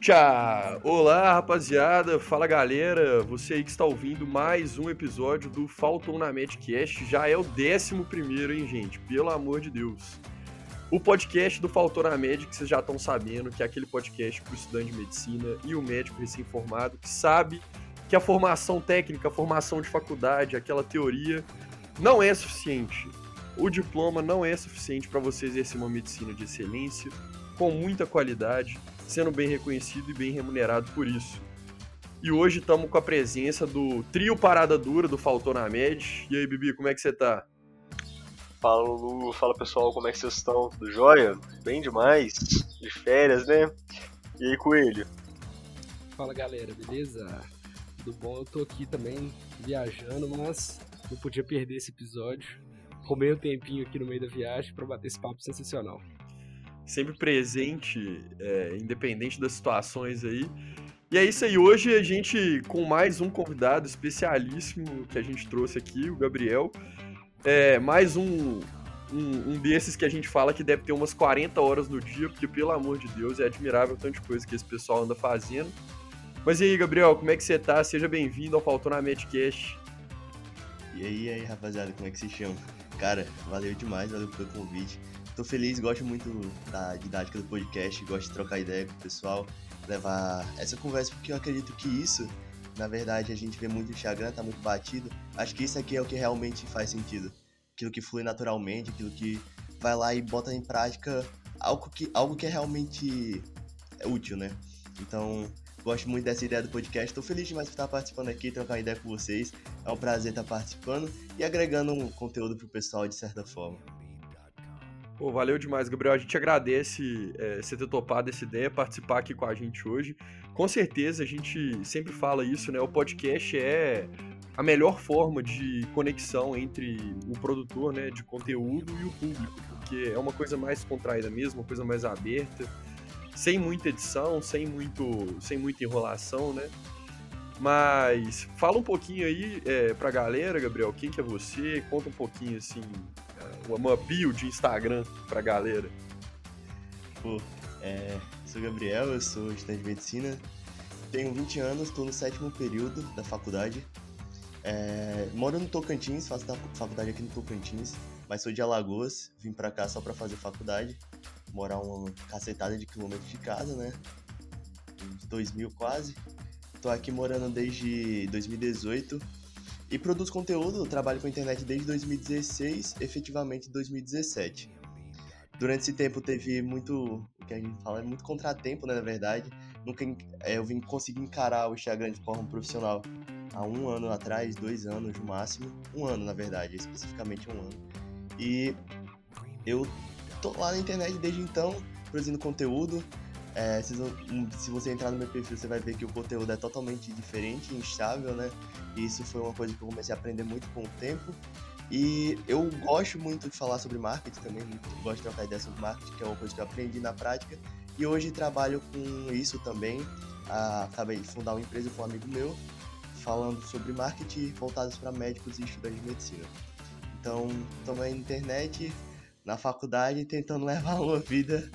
Turugunduncha! Olá, rapaziada, fala galera, você aí que está ouvindo mais um episódio do Faltou na Medcast, já é o décimo primeiro, hein, gente? Pelo amor de Deus. O podcast do Faltou na Med, que vocês já estão sabendo, que é aquele podcast para o estudante de medicina e o médico recém-formado, que sabe que a formação técnica, a formação de faculdade, aquela teoria, não é suficiente. O diploma não é suficiente para você exercer uma medicina de excelência, com muita qualidade, sendo bem reconhecido e bem remunerado por isso. E hoje estamos com a presença do trio Parada Dura do Faltou na Med. E aí, Bibi, como é que você tá? Fala, Lulu. Fala, pessoal. Como é que vocês estão? Tudo jóia? Bem demais. De férias, né? E aí, Coelho? Fala, galera. Beleza? Tudo bom? Eu tô aqui também viajando, mas não podia perder esse episódio. Roubei um tempinho aqui no meio da viagem para bater esse papo sensacional sempre presente, é, independente das situações aí. E é isso aí, hoje a gente, com mais um convidado especialíssimo que a gente trouxe aqui, o Gabriel, é, mais um, um, um, desses que a gente fala que deve ter umas 40 horas no dia, porque, pelo amor de Deus, é admirável tanta coisa que esse pessoal anda fazendo. Mas e aí, Gabriel, como é que você tá? Seja bem-vindo ao Faltou na Medcast. E aí, aí, rapaziada, como é que se chama? Cara, valeu demais, valeu pelo convite. Tô feliz, gosto muito da didática do podcast, gosto de trocar ideia com o pessoal, levar essa conversa, porque eu acredito que isso, na verdade, a gente vê muito no Instagram, tá muito batido. Acho que isso aqui é o que realmente faz sentido. Aquilo que flui naturalmente, aquilo que vai lá e bota em prática algo que, algo que é realmente útil, né? Então, gosto muito dessa ideia do podcast. Estou feliz demais por estar participando aqui, trocar ideia com vocês. É um prazer estar participando e agregando um conteúdo pro pessoal de certa forma. Pô, valeu demais, Gabriel. A gente agradece é, você ter topado essa ideia, participar aqui com a gente hoje. Com certeza, a gente sempre fala isso, né? O podcast é a melhor forma de conexão entre o produtor né, de conteúdo e o público, porque é uma coisa mais contraída mesmo, uma coisa mais aberta, sem muita edição, sem, muito, sem muita enrolação, né? Mas fala um pouquinho aí é, pra galera, Gabriel, quem que é você? Conta um pouquinho, assim, uma bio de Instagram pra galera? Pô, é, sou Gabriel, eu sou estudante de medicina, tenho 20 anos, estou no sétimo período da faculdade. É, moro no Tocantins, faço faculdade aqui no Tocantins, mas sou de Alagoas, vim pra cá só pra fazer faculdade, morar uma cacetada de quilômetros de casa, né? Uns 2 mil quase. Tô aqui morando desde 2018 e produz conteúdo, trabalho com a internet desde 2016, efetivamente 2017. Durante esse tempo teve muito, o que a gente fala, muito contratempo, né, na verdade. Nunca é, eu vim conseguir encarar o Instagram de forma profissional há um ano atrás, dois anos no máximo. Um ano, na verdade, especificamente um ano. E eu tô lá na internet desde então, produzindo conteúdo, é, se, se, você entrar no meu perfil, você vai ver que o conteúdo é totalmente diferente, instável, né? E isso foi uma coisa que eu comecei a aprender muito com o tempo. E eu gosto muito de falar sobre marketing também, gosto de trocar ideias sobre marketing, que é uma coisa que eu aprendi na prática. E hoje trabalho com isso também. Ah, acabei de fundar uma empresa com um amigo meu, falando sobre marketing voltados para médicos e estudantes de medicina. Então, estou na internet, na faculdade, tentando levar uma vida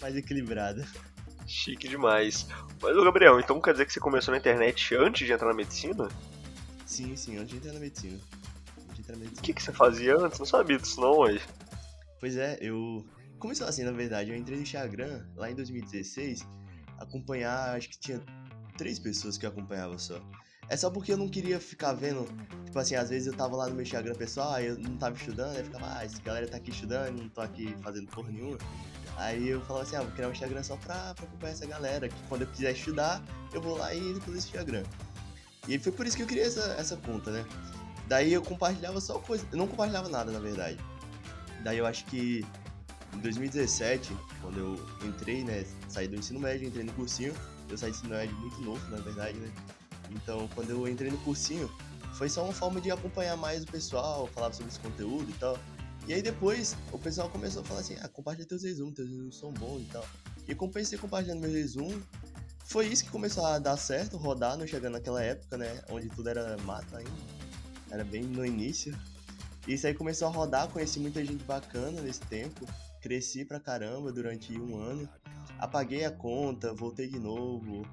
mais equilibrada. Chique demais. Mas, ô Gabriel, então quer dizer que você começou na internet antes de entrar na medicina? Sim, sim, antes de entrar na medicina. O que, que você fazia antes? Não sabia disso não, hoje. Pois é, eu... Começou assim, na verdade. Eu entrei no Instagram lá em 2016, acompanhar, acho que tinha três pessoas que eu acompanhava só. É só porque eu não queria ficar vendo, tipo assim, às vezes eu tava lá no meu Instagram pessoal, eu não tava estudando, aí ficava, ah, essa galera tá aqui estudando, não tô aqui fazendo porra nenhuma. Aí eu falava assim, ah, vou criar um Instagram só pra, pra acompanhar essa galera, que quando eu quiser estudar, eu vou lá e entro pelo Instagram. E foi por isso que eu criei essa, essa conta, né? Daí eu compartilhava só coisa, eu não compartilhava nada, na verdade. Daí eu acho que em 2017, quando eu entrei, né, saí do ensino médio, entrei no cursinho, eu saí do ensino médio muito novo, na verdade, né? Então, quando eu entrei no cursinho, foi só uma forma de acompanhar mais o pessoal, falar sobre esse conteúdo e tal. E aí depois o pessoal começou a falar assim, ah, compartilha teus resumos, teus resumos são bons e tal. E comecei compartilhando meus resumos. Foi isso que começou a dar certo, rodar, não chegando naquela época, né? Onde tudo era mato ainda. Era bem no início. E isso aí começou a rodar, conheci muita gente bacana nesse tempo. Cresci pra caramba durante um ano. apaguei a conta, voltei de novo.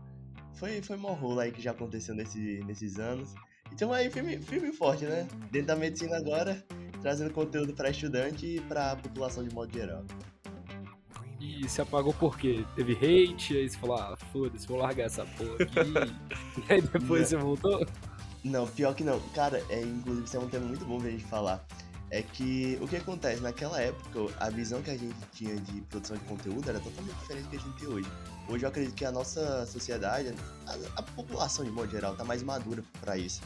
Foi, foi mó rolo aí que já aconteceu nesse, nesses anos. Então aí, firme, firme e forte, né? Dentro da medicina agora, trazendo conteúdo para estudante e para a população de modo geral. E se apagou por quê? Teve hate, aí você falou, ah, foda-se, vou largar essa porra aqui. e aí depois Não. você voltou? Não, pior que não. Cara, é, inclusive isso é um tema muito bom pra gente falar. É que o que acontece, naquela época, a visão que a gente tinha de produção de conteúdo era totalmente diferente do que a gente tem hoje. Hoje eu acredito que a nossa sociedade, a, a população de modo geral, tá mais madura pra isso.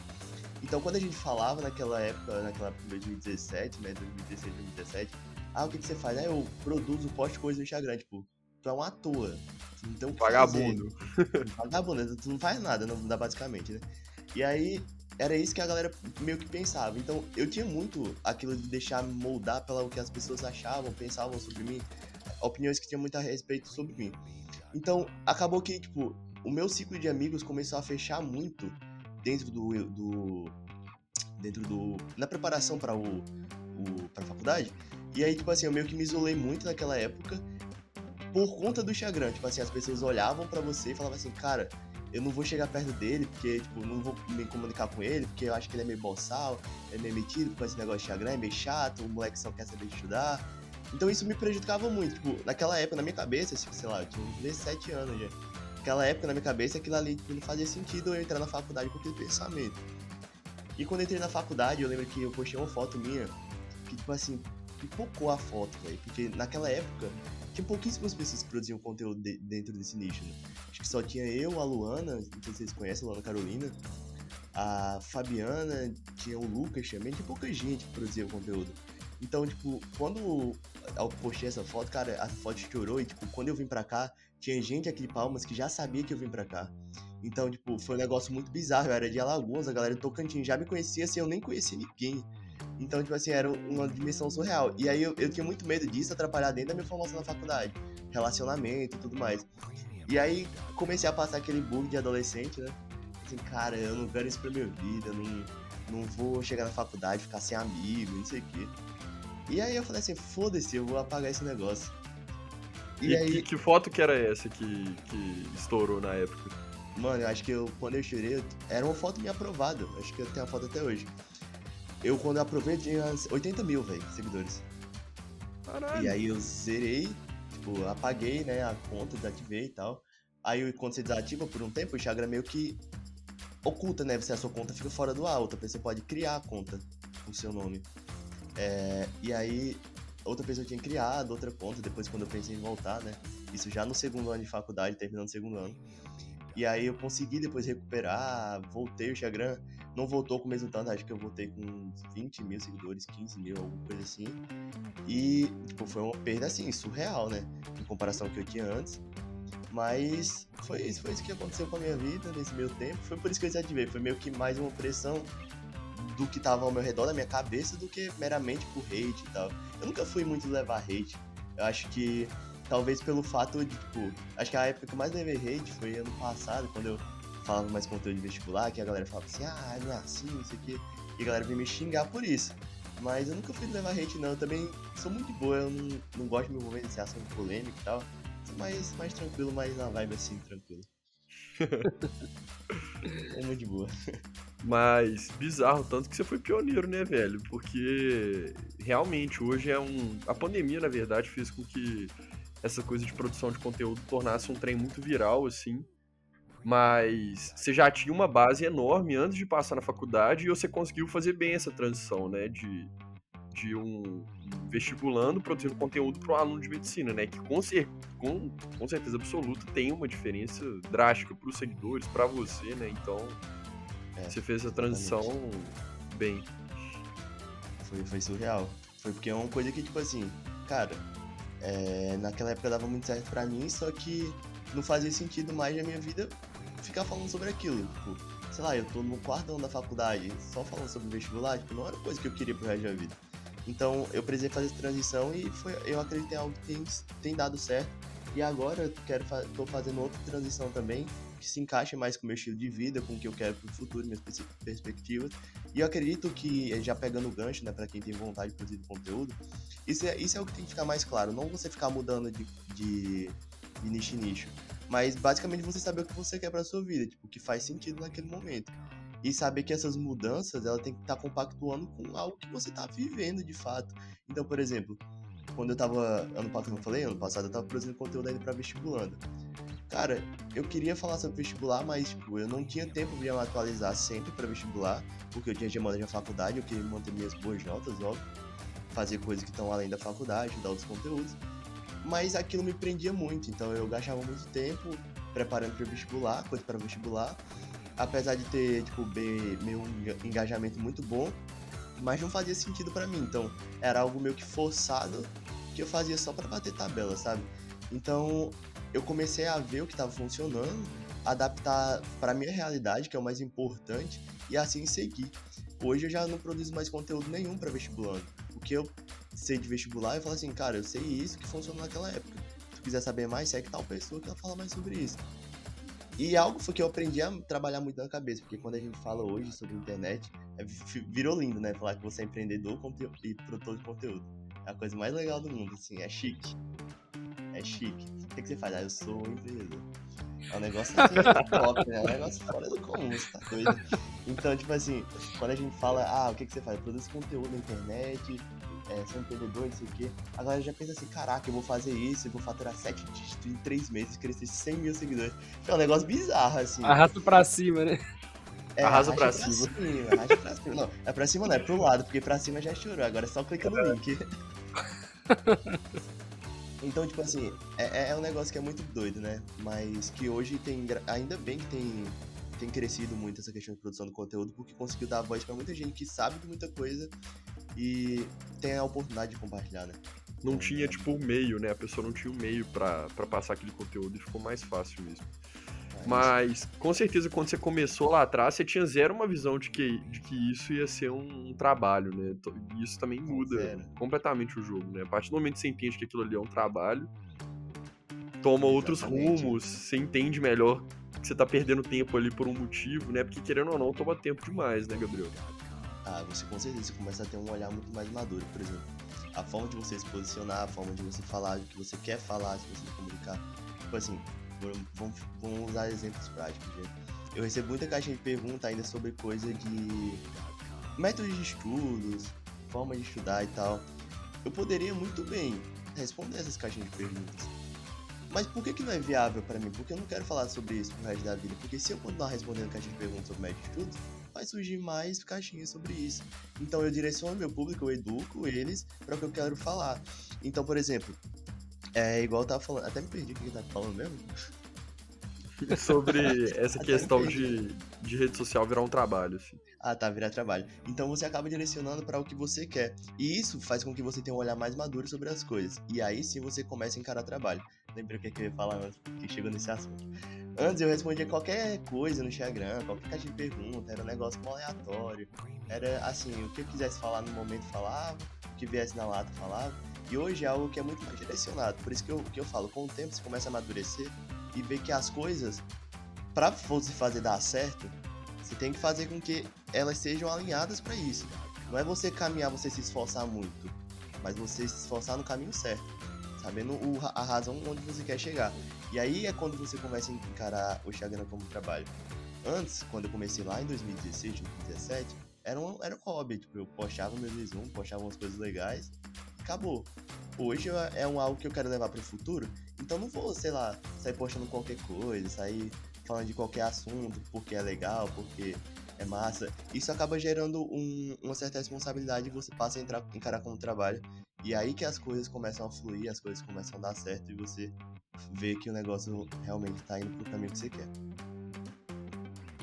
Então quando a gente falava naquela época, naquela época de 2017, né, 2016, 2017, ah, o que, que você faz? Ah, eu produzo, posto coisa no Instagram, tipo, tu é um ator, tu não tem o que fazer. Vagabundo. Vagabundo, tu não faz nada, não dá basicamente, né? E aí, era isso que a galera meio que pensava. Então, eu tinha muito aquilo de deixar me moldar pelo que as pessoas achavam, pensavam sobre mim, opiniões que tinham muito a respeito sobre mim. Então, acabou que, tipo, o meu ciclo de amigos começou a fechar muito dentro do. do dentro do. na preparação para o, o. pra faculdade. E aí, tipo assim, eu meio que me isolei muito naquela época por conta do Instagram. Tipo assim, as pessoas olhavam pra você e falavam assim, cara, eu não vou chegar perto dele, porque, tipo, não vou me comunicar com ele, porque eu acho que ele é meio boçal, é meio metido com esse negócio de Instagram, é meio chato, o moleque só quer saber estudar. Então isso me prejudicava muito. Tipo, naquela época, na minha cabeça, sei lá, eu tinha uns 17 anos já. Naquela época, na minha cabeça, aquilo ali não fazia sentido eu entrar na faculdade com aquele pensamento. E quando eu entrei na faculdade, eu lembro que eu postei uma foto minha, que, tipo assim, pipocou a foto, velho. Porque naquela época, tinha pouquíssimas pessoas que produziam conteúdo de- dentro desse nicho, né? Acho que só tinha eu, a Luana, não sei se vocês conhecem, a Luana Carolina, a Fabiana, tinha o Lucas também, tinha pouca gente que produzia conteúdo. Então, tipo, quando eu postei essa foto, cara, a foto estourou e, tipo, quando eu vim pra cá, tinha gente aqui de Palmas que já sabia que eu vim pra cá. Então, tipo, foi um negócio muito bizarro. Eu era de Alagoas, a galera do Tocantins já me conhecia assim, eu nem conhecia ninguém. Então, tipo assim, era uma dimensão surreal. E aí eu, eu tinha muito medo disso atrapalhar dentro da minha formação na faculdade. Relacionamento e tudo mais. E aí comecei a passar aquele bug de adolescente, né? Assim, cara, eu não quero isso pra minha vida, eu não, não vou chegar na faculdade, ficar sem amigo, não sei o quê. E aí eu falei assim, foda-se, eu vou apagar esse negócio. E, E, aí, que, que foto que era essa que, que estourou na época? mano, eu acho que eu, quando eu chorei, era uma foto minha aprovada. Acho que eu tenho a foto até hoje. Eu, quando eu aprovei, tinha 80 mil, velho, seguidores. Caralho. E aí eu zerei, tipo, apaguei, né, a conta, desativei e tal. Aí quando você desativa por um tempo, o Instagram meio que oculta, né? Você a sua conta fica fora do ar, outra pessoa pode criar a conta com seu nome. É, e aí outra pessoa tinha criado outra conta, depois quando eu pensei em voltar, né? Isso já no segundo ano de faculdade, terminando o segundo ano. E aí eu consegui depois recuperar, voltei o Instagram, não voltou com o mesmo tanto, acho que eu voltei com uns 20 mil seguidores, 15 mil, alguma coisa assim. E, tipo, foi uma perda, assim, surreal, né? Em comparação ao que eu tinha antes. Mas foi isso, foi isso que aconteceu com a minha vida nesse meio tempo. Foi por isso que eu desativei. Foi meio que mais uma pressão do que tava ao meu redor, da minha cabeça, do que meramente por hate e tal. Eu nunca fui muito levar hate. Eu acho que, talvez pelo fato de, tipo, acho que a época que eu mais levei hate foi ano passado, quando eu falava mais conteúdo de vestibular, que a galera falava assim, ah, não é assim, não sei o quê. E a galera veio me xingar por isso. Mas eu nunca fui levar hate, não. Eu também sou muito boa, eu não, não gosto de me envolver nesse assunto polêmico e tal. Sou mais, mais tranquilo, mais na vibe assim, tranquilo. é muito de boa. Mas bizarro, tanto que você foi pioneiro, né, velho? Porque realmente hoje é um. A pandemia, na verdade, fez com que essa coisa de produção de conteúdo tornasse um trem muito viral, assim. Mas você já tinha uma base enorme antes de passar na faculdade e você conseguiu fazer bem essa transição, né? De, de um vestibulando produzindo conteúdo para um aluno de medicina, né? Que com, cer com, com certeza absoluta tem uma diferença drástica para os seguidores, para você, né? Então É, você fez a transição bem. Foi, foi surreal. Foi porque é uma coisa que, tipo assim, cara, é, naquela época dava muito certo pra mim, só que não fazia sentido mais na minha vida ficar falando sobre aquilo. Tipo, sei lá, eu tô no quarto ano da faculdade, só falando sobre vestibular, tipo, não era coisa que eu queria pro resto da vida. Então eu precisei fazer essa transição e foi, eu acredito é algo que tem, tem dado certo. E agora eu quero tô fazendo outra transição também, que se encaixa mais com o meu estilo de vida, com o que eu quero pro futuro, minhas perspectivas. E eu acredito que, já pegando o gancho, né, pra quem tem vontade de produzir conteúdo, isso é, isso é o que tem que ficar mais claro. Não você ficar mudando de, de, de nicho em nicho. Mas basicamente você saber o que você quer pra sua vida, tipo, o que faz sentido naquele momento. E saber que essas mudanças, ela tem que estar tá compactuando com algo que você tá vivendo de fato. Então, por exemplo, quando eu tava, ano passado, eu falei, ano passado eu tava produzindo conteúdo ainda pra vestibulando. Cara, eu queria falar sobre vestibular, mas tipo, eu não tinha tempo de me atualizar sempre para vestibular, porque eu tinha demanda de faculdade, eu queria manter minhas boas notas, óbvio, fazer coisas que estão além da faculdade, dar outros conteúdos. Mas aquilo me prendia muito, então eu gastava muito tempo preparando para vestibular, coisa para vestibular, apesar de ter tipo bem, meu engajamento muito bom, mas não fazia sentido para mim, então era algo meio que forçado que eu fazia só para bater tabela, sabe? Então eu comecei a ver o que estava funcionando, adaptar para minha realidade, que é o mais importante, e assim seguir. Hoje eu já não produzo mais conteúdo nenhum para vestibulando. O que eu sei de vestibular, eu falo assim, cara, eu sei isso que funcionou naquela época. Se tu quiser saber mais, segue tal pessoa que ela fala mais sobre isso. E algo foi que eu aprendi a trabalhar muito na cabeça, porque quando a gente fala hoje sobre internet, é, virou lindo, né? Falar que você é empreendedor e produtor de conteúdo. É a coisa mais legal do mundo, assim, é chique é chique. O que, que você faz? Ah, eu sou empreendedor. É um negócio top, né? É um negócio fora do comum, tá doido? Então, tipo assim, quando a gente fala, ah, o que, que você faz? Produz conteúdo na internet, é, sou empreendedor, não sei o quê. Agora já pensa assim, caraca, eu vou fazer isso, eu vou faturar 7 dígitos em 3 meses, crescer 100 mil seguidores. É um negócio bizarro, assim. Arrasta pra cima, né? É, arrasa pra, pra cima. cima. Arrasta pra cima. Não, é pra cima não, é pro lado, porque pra cima já chorou. Agora é só clicar no link. Então, tipo assim, é, é, é um negócio que é muito doido, né? Mas que hoje tem. Ainda bem que tem, tem crescido muito essa questão de produção de conteúdo, porque conseguiu dar voz para muita gente que sabe de muita coisa e tem a oportunidade de compartilhar, né? Não então, tinha, tipo, o meio, né? A pessoa não tinha o meio para passar aquele conteúdo e ficou mais fácil mesmo. Mas, com certeza, quando você começou lá atrás, você tinha zero uma visão de que, de que isso ia ser um, um trabalho, né? E isso também muda zero. completamente o jogo, né? A partir do momento que você entende que aquilo ali é um trabalho, toma Exatamente. outros rumos, você entende melhor que você tá perdendo tempo ali por um motivo, né? Porque, querendo ou não, toma tempo demais, né, Gabriel? Ah, você com certeza começa a ter um olhar muito mais maduro, por exemplo. A forma de você se posicionar, a forma de você falar, o que você quer falar, se você comunicar. Tipo assim, vamos, vamos usar exemplos práticos. Né? Eu recebo muita caixinha de pergunta ainda sobre coisa de métodos de estudos, forma de estudar e tal. Eu poderia muito bem responder essas caixinhas de perguntas. Mas por que, que não é viável para mim? Porque eu não quero falar sobre isso pro resto da vida. Porque se eu continuar respondendo caixinha de perguntas sobre método de estudos, vai surgir mais caixinhas sobre isso. Então eu direciono meu público, eu educo eles para o que eu quero falar. Então, por exemplo, é igual eu tava falando, até me perdi o que eu tava falando mesmo. Sobre essa questão de, de rede social virar um trabalho, assim. Ah, tá, virar trabalho. Então você acaba direcionando para o que você quer. E isso faz com que você tenha um olhar mais maduro sobre as coisas. E aí sim você começa a encarar trabalho. Lembrei o que eu ia falar antes, que chegou nesse assunto. Antes eu respondia qualquer coisa no Instagram, qualquer caixa de pergunta, era um negócio aleatório. Era assim, o que eu quisesse falar no momento falava, o que viesse na lata falava. E hoje é algo que é muito mais direcionado. Por isso que eu, que eu falo, com o tempo você começa a amadurecer e ver que as coisas, para você fazer dar certo, você tem que fazer com que elas sejam alinhadas para isso. Não é você caminhar, você se esforçar muito, mas você se esforçar no caminho certo, sabendo o, a razão onde você quer chegar. E aí é quando você começa a encarar o Instagram como trabalho. Antes, quando eu comecei lá em 2016, 2017, era um, era um hobby. Tipo, eu postava meu resumo, postava umas coisas legais acabou. Hoje é um algo que eu quero levar para o futuro, então não vou, sei lá, sair postando qualquer coisa, sair falando de qualquer assunto porque é legal, porque é massa. Isso acaba gerando um, uma certa responsabilidade e você passa a entrar, encarar como trabalho. E aí que as coisas começam a fluir, as coisas começam a dar certo e você vê que o negócio realmente está indo pro caminho que você quer.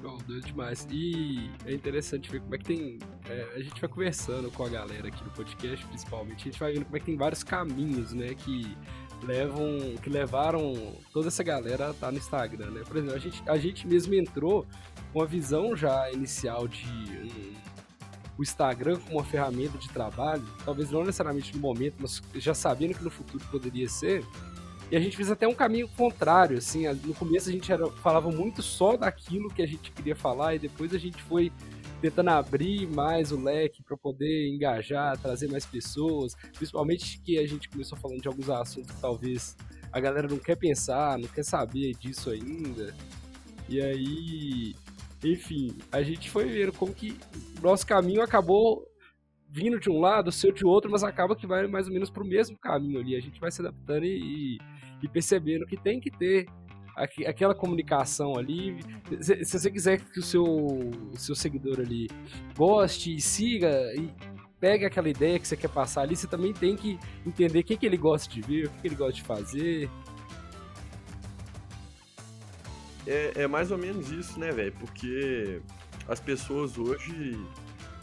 Oh, doido demais. E é interessante ver como é que tem. É, a gente vai conversando com a galera aqui no podcast, principalmente, a gente vai vendo como é que tem vários caminhos, né? Que levam. que levaram toda essa galera a estar tá no Instagram, né? Por exemplo, a gente, a gente mesmo entrou com a visão já inicial de um, o Instagram como uma ferramenta de trabalho, talvez não necessariamente no momento, mas já sabendo que no futuro poderia ser. E a gente fez até um caminho contrário, assim, no começo a gente era, falava muito só daquilo que a gente queria falar e depois a gente foi tentando abrir mais o leque para poder engajar, trazer mais pessoas, principalmente que a gente começou falando de alguns assuntos que talvez a galera não quer pensar, não quer saber disso ainda. E aí, enfim, a gente foi vendo como que nosso caminho acabou vindo de um lado, seu de outro, mas acaba que vai mais ou menos pro mesmo caminho ali. A gente vai se adaptando e, e percebendo que tem que ter aquela comunicação ali. Se, se, você quiser que o seu, seu seguidor ali goste e siga e pegue aquela ideia que você quer passar ali, você também tem que entender o que, que ele gosta de ver, o que, que ele gosta de fazer. É, é mais ou menos isso, né, velho? Porque as pessoas hoje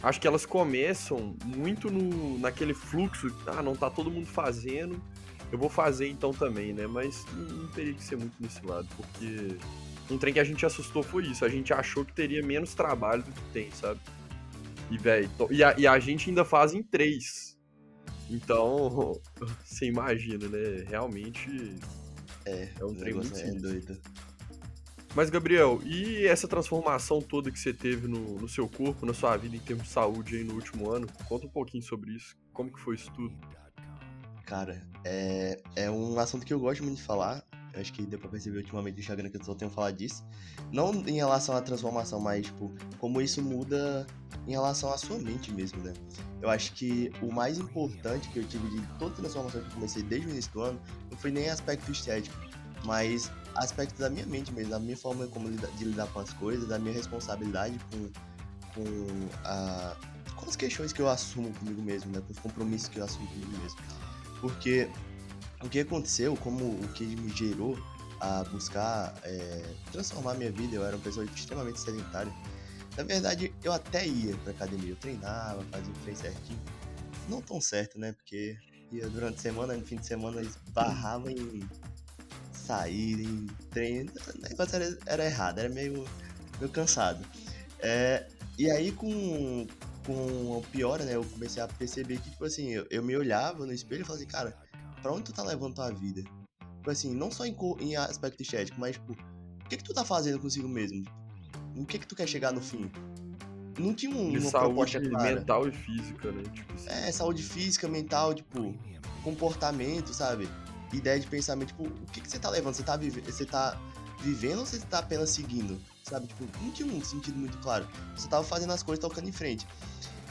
acho que elas começam muito no, naquele fluxo, ah, não tá todo mundo fazendo, eu vou fazer então também, né? Mas não, teria que ser muito nesse lado, porque um trem que a gente assustou foi isso, a gente achou que teria menos trabalho do que tem, sabe? E, velho, e, a, e a gente ainda faz em três. Então, você imagina, né? Realmente é, é um trem muito é doido. Mas, Gabriel, e essa transformação toda que você teve no, no seu corpo, na sua vida em termos de saúde aí no último ano? Conta um pouquinho sobre isso. Como que foi isso tudo? Cara, é, é um assunto que eu gosto muito de falar. Eu acho que deu pra perceber ultimamente no Instagram que eu só tenho falado disso. Não em relação à transformação, mas, tipo, como isso muda em relação à sua mente mesmo, né? Eu acho que o mais importante que eu tive de toda a transformação que eu comecei desde o início do ano não foi nem aspecto estético, mas aspecto da minha mente mesmo, da minha forma como de lidar com as coisas, da minha responsabilidade com, com, a, com as questões que eu assumo comigo mesmo, né? Com os compromissos que eu assumo comigo mesmo. Porque o que aconteceu, como o que me gerou a buscar é, transformar minha vida, eu era uma pessoa extremamente sedentária. Na verdade, eu até ia pra academia, eu treinava, fazia o treino certinho. Não tão certo, né? Porque ia durante a semana, no fim de semana, esbarrava em sair, em treino. O negócio era, era errado, era meio, meio cansado. É, e aí, com, com a piora, né? Eu comecei a perceber que, tipo assim, eu, eu me olhava no espelho e falava assim, cara, pra onde tu tá levando tua vida? Tipo assim, não só em, em aspecto estético, mas, tipo, o que que tu tá fazendo consigo mesmo? O que que tu quer chegar no fim? Não tinha um, uma saúde proposta clara. mental e física, né? Tipo assim. É, saúde física, mental, tipo, comportamento, sabe? ideia de pensamento, tipo, o que, que você tá levando? Você tá, vive... você tá vivendo ou você tá apenas seguindo? Sabe? Tipo, não tinha um sentido muito claro. Você tava fazendo as coisas tocando em frente.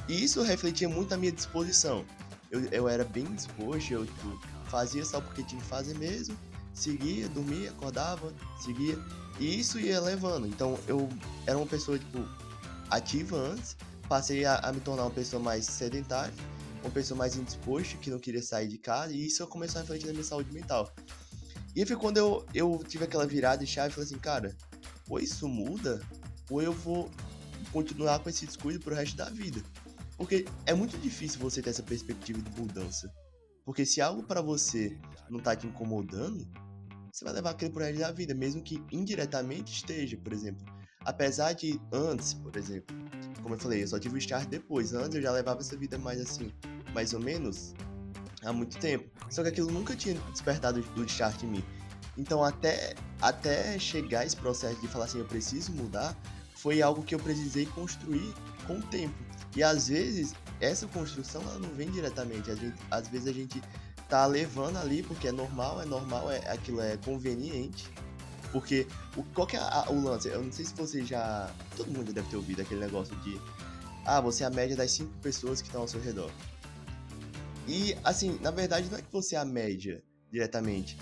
E isso refletia muito a minha disposição. Eu, eu era bem disposto, eu tipo, fazia só porque tinha que fazer mesmo, seguia, dormia, acordava, seguia. E isso ia levando. Então eu era uma pessoa, tipo, ativa antes, passei a, a me tornar uma pessoa mais sedentária uma pessoa mais indisposta, que não queria sair de casa, e isso começou a refletir na minha saúde mental. E foi quando eu, eu tive aquela virada de chave e falei assim, cara, ou isso muda, ou eu vou continuar com esse descuido pro resto da vida. Porque é muito difícil você ter essa perspectiva de mudança. Porque se algo para você não tá te incomodando, você vai levar aquilo pro resto da vida, mesmo que indiretamente esteja, por exemplo. Apesar de antes, por exemplo, como eu falei, eu só tive o start depois. Antes eu já levava essa vida mais assim, mais ou menos, há muito tempo. Só que aquilo nunca tinha despertado do start em mim. Então, até, até chegar esse processo de falar assim, eu preciso mudar, foi algo que eu precisei construir com o tempo. E às vezes, essa construção ela não vem diretamente. Às vezes, às vezes a gente tá levando ali porque é normal, é normal, é, aquilo é conveniente. Porque o, qual que é a, o lance? Eu não sei se você já. Todo mundo deve ter ouvido aquele negócio de. Ah, você é a média das cinco pessoas que estão ao seu redor. E, assim, na verdade, não é que você é a média diretamente.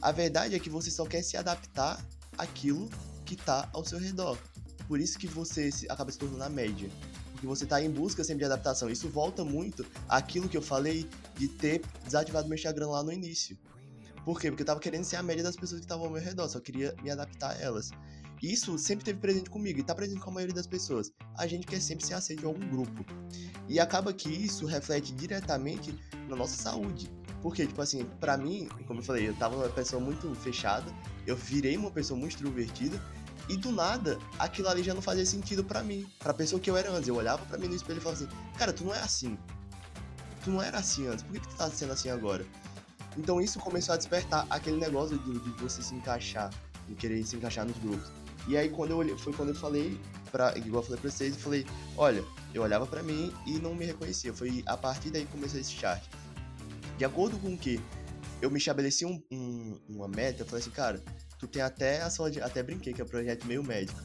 A verdade é que você só quer se adaptar àquilo que está ao seu redor. Por isso que você acaba se tornando a média. Porque você está em busca sempre de adaptação. Isso volta muito àquilo que eu falei de ter desativado meu Instagram lá no início. Por quê? Porque eu tava querendo ser a média das pessoas que estavam ao meu redor, só queria me adaptar a elas. E isso sempre teve presente comigo e tá presente com a maioria das pessoas. A gente quer sempre ser aceito em algum grupo. E acaba que isso reflete diretamente na nossa saúde. Porque, tipo assim, para mim, como eu falei, eu tava uma pessoa muito fechada, eu virei uma pessoa muito extrovertida, e do nada, aquilo ali já não fazia sentido para mim, pra pessoa que eu era antes. Eu olhava para mim no espelho e falava assim: Cara, tu não é assim. Tu não era assim antes, por que, que tu tá sendo assim agora? Então isso começou a despertar aquele negócio de, de você se encaixar, de querer se encaixar nos grupos. E aí quando eu olhei, foi quando eu falei, pra, igual eu falei pra vocês, eu falei, olha, eu olhava para mim e não me reconhecia. Foi a partir daí que comecei esse chart. De acordo com que eu me estabeleci um, um, uma meta, eu falei assim, cara, tu tem até a sua. Até brinquei que é o projeto meio médico.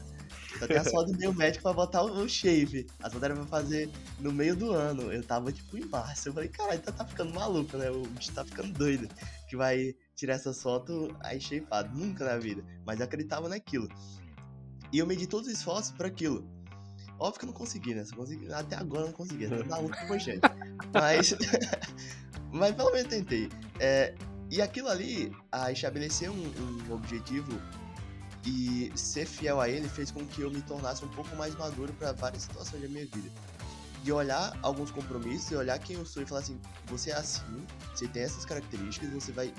Tu tem a sua do meio médico pra botar o, o shape. A era pra fazer no meio do ano. Eu tava, tipo, em março. Eu falei, caralho, tá, tá ficando maluco, né? O bicho tá ficando doido. Que vai tirar essas fotos aí shapeado. Nunca na vida. Mas eu acreditava naquilo. E eu medi todos os esforços para aquilo. Óbvio que eu não consegui, né? Consegui, até agora eu não consegui. Até na com gente. Mas. mas pelo menos tentei. É, e aquilo ali, a estabelecer um, um, objetivo e ser fiel a ele fez com que eu me tornasse um pouco mais maduro para várias situações da minha vida. De olhar alguns compromissos e olhar quem eu sou e falar assim: você é assim, você tem essas características, você vai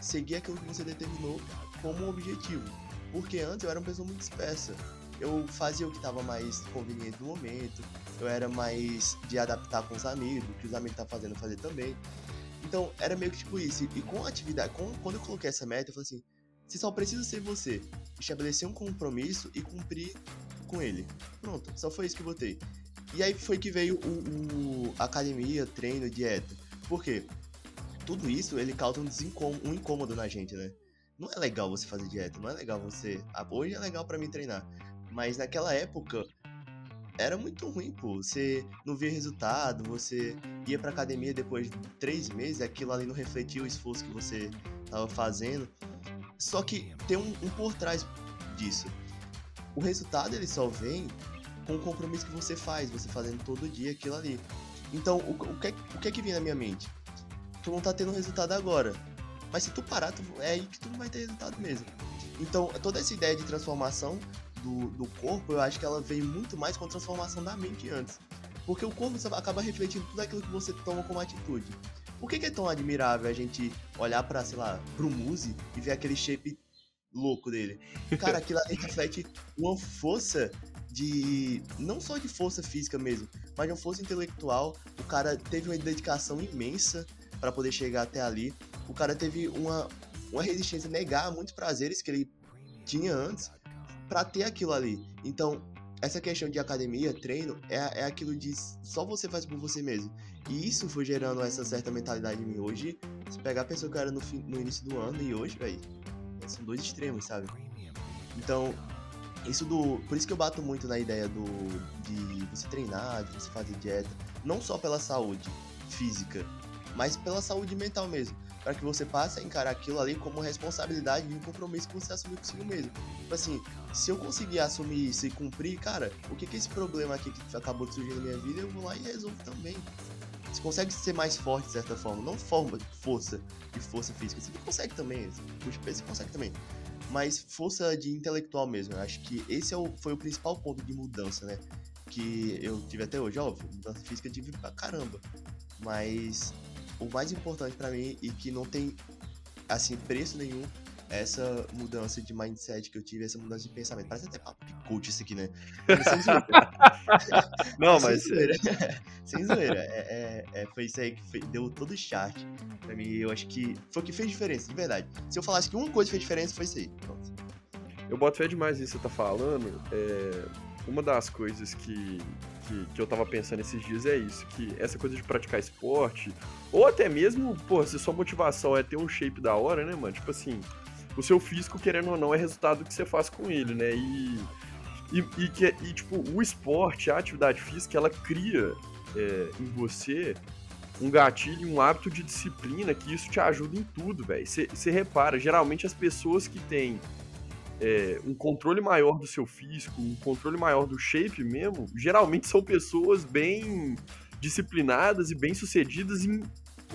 seguir aquilo que você determinou como objetivo. Porque antes eu era uma pessoa muito dispersa. Eu fazia o que estava mais conveniente no momento, eu era mais de adaptar com os amigos, o que os amigos estavam fazendo, fazer também. Então, era meio que tipo isso. E com a atividade, com, quando eu coloquei essa meta, eu falei assim: você só precisa ser você, estabelecer um compromisso e cumprir com ele. Pronto, só foi isso que eu botei. E aí foi que veio o, o academia, treino, dieta. Por quê? Tudo isso ele causa um, um incômodo na gente, né? Não é legal você fazer dieta, não é legal você. Ah, hoje é legal para mim treinar. Mas naquela época era muito ruim, pô. Você não via resultado, você ia pra academia depois de três meses, aquilo ali não refletia o esforço que você tava fazendo. Só que tem um, um por trás disso. O resultado ele só vem com o compromisso que você faz, você fazendo todo dia aquilo ali. Então, o, o, que, o que é que vem na minha mente? Tu não tá tendo resultado agora. Mas se tu parar, tu, é aí que tu não vai ter resultado mesmo. Então, toda essa ideia de transformação do, do corpo, eu acho que ela veio muito mais com a transformação da mente antes. Porque o corpo acaba refletindo tudo aquilo que você toma como atitude. Por que, que é tão admirável a gente olhar para sei lá, pro Muse e ver aquele shape louco dele? Cara, aquilo ali reflete uma força de. não só de força física mesmo, mas de uma força intelectual. O cara teve uma dedicação imensa para poder chegar até ali. O cara teve uma, uma resistência a negar muitos prazeres que ele tinha antes para ter aquilo ali. Então, essa questão de academia, treino, é, é aquilo de só você faz por você mesmo. E isso foi gerando essa certa mentalidade em mim. Hoje, se pegar a pessoa que era no, fim, no início do ano e hoje, velho, são dois extremos, sabe? Então, isso do. Por isso que eu bato muito na ideia do. de você treinar, de você fazer dieta. Não só pela saúde física, mas pela saúde mental mesmo para que você passe a encarar aquilo ali como responsabilidade e um compromisso que você assumir consigo mesmo. Tipo assim, se eu conseguir assumir isso e cumprir, cara, o que que é esse problema aqui que acabou de surgir na minha vida, eu vou lá e resolvo também. Você consegue ser mais forte de certa forma, não forma força, de força física, você consegue também, puxa peso, você consegue também. Mas força de intelectual mesmo, eu acho que esse é o, foi o principal ponto de mudança, né? Que eu tive até hoje, óbvio, mudança física eu tive pra caramba. Mas o mais importante para mim e que não tem assim preço nenhum é essa mudança de mindset que eu tive, essa mudança de pensamento. Parece até papo de coach isso aqui, né? não, mas. Sem zoeira. Sem zoeira. É, é, é, foi isso aí que foi, deu todo o start pra mim. Eu acho que foi o que fez diferença, de verdade. Se eu falasse que uma coisa fez diferença, foi isso aí. Pronto. Eu boto fé demais nisso que você tá falando. É, uma das coisas que, que, que, eu tava pensando esses dias é isso, que essa coisa de praticar esporte, ou até mesmo, pô, se sua motivação é ter um shape da hora, né, mano? Tipo assim, o seu físico, querendo ou não, é resultado do que você faz com ele, né? E, e, e, que, e tipo, o esporte, a atividade física, ela cria é, em você um gatilho, um hábito de disciplina que isso te ajuda em tudo, velho. Você repara, geralmente as pessoas que têm é, um controle maior do seu físico, um controle maior do shape mesmo, geralmente são pessoas bem disciplinadas e bem sucedidas em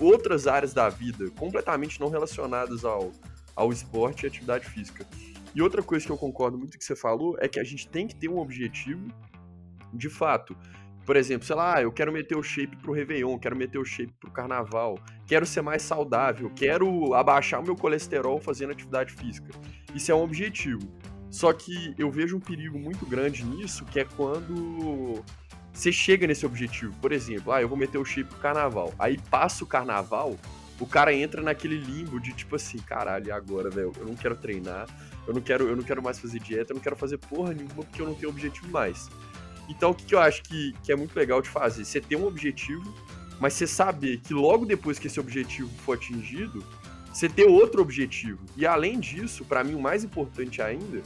outras áreas da vida, completamente não relacionadas ao, ao esporte e atividade física. E outra coisa que eu concordo muito que você falou é que a gente tem que ter um objetivo de fato. Por exemplo, sei lá, eu quero meter o shape pro Réveillon, quero meter o shape pro Carnaval, quero ser mais saudável, quero abaixar o meu colesterol fazendo atividade física. Isso é um objetivo. Só que eu vejo um perigo muito grande nisso, que é quando você chega nesse objetivo. Por exemplo, ah, eu vou meter o shape pro Carnaval. Aí passa o Carnaval, o cara entra naquele limbo de tipo assim, caralho, agora, velho? Eu não quero treinar, eu não quero, eu não quero mais fazer dieta, eu não quero fazer porra nenhuma porque eu não tenho objetivo mais. Então, o que, que eu acho que, que é muito legal de fazer? Você ter um objetivo, mas você saber que logo depois que esse objetivo for atingido, você ter outro objetivo. E além disso, para mim o mais importante ainda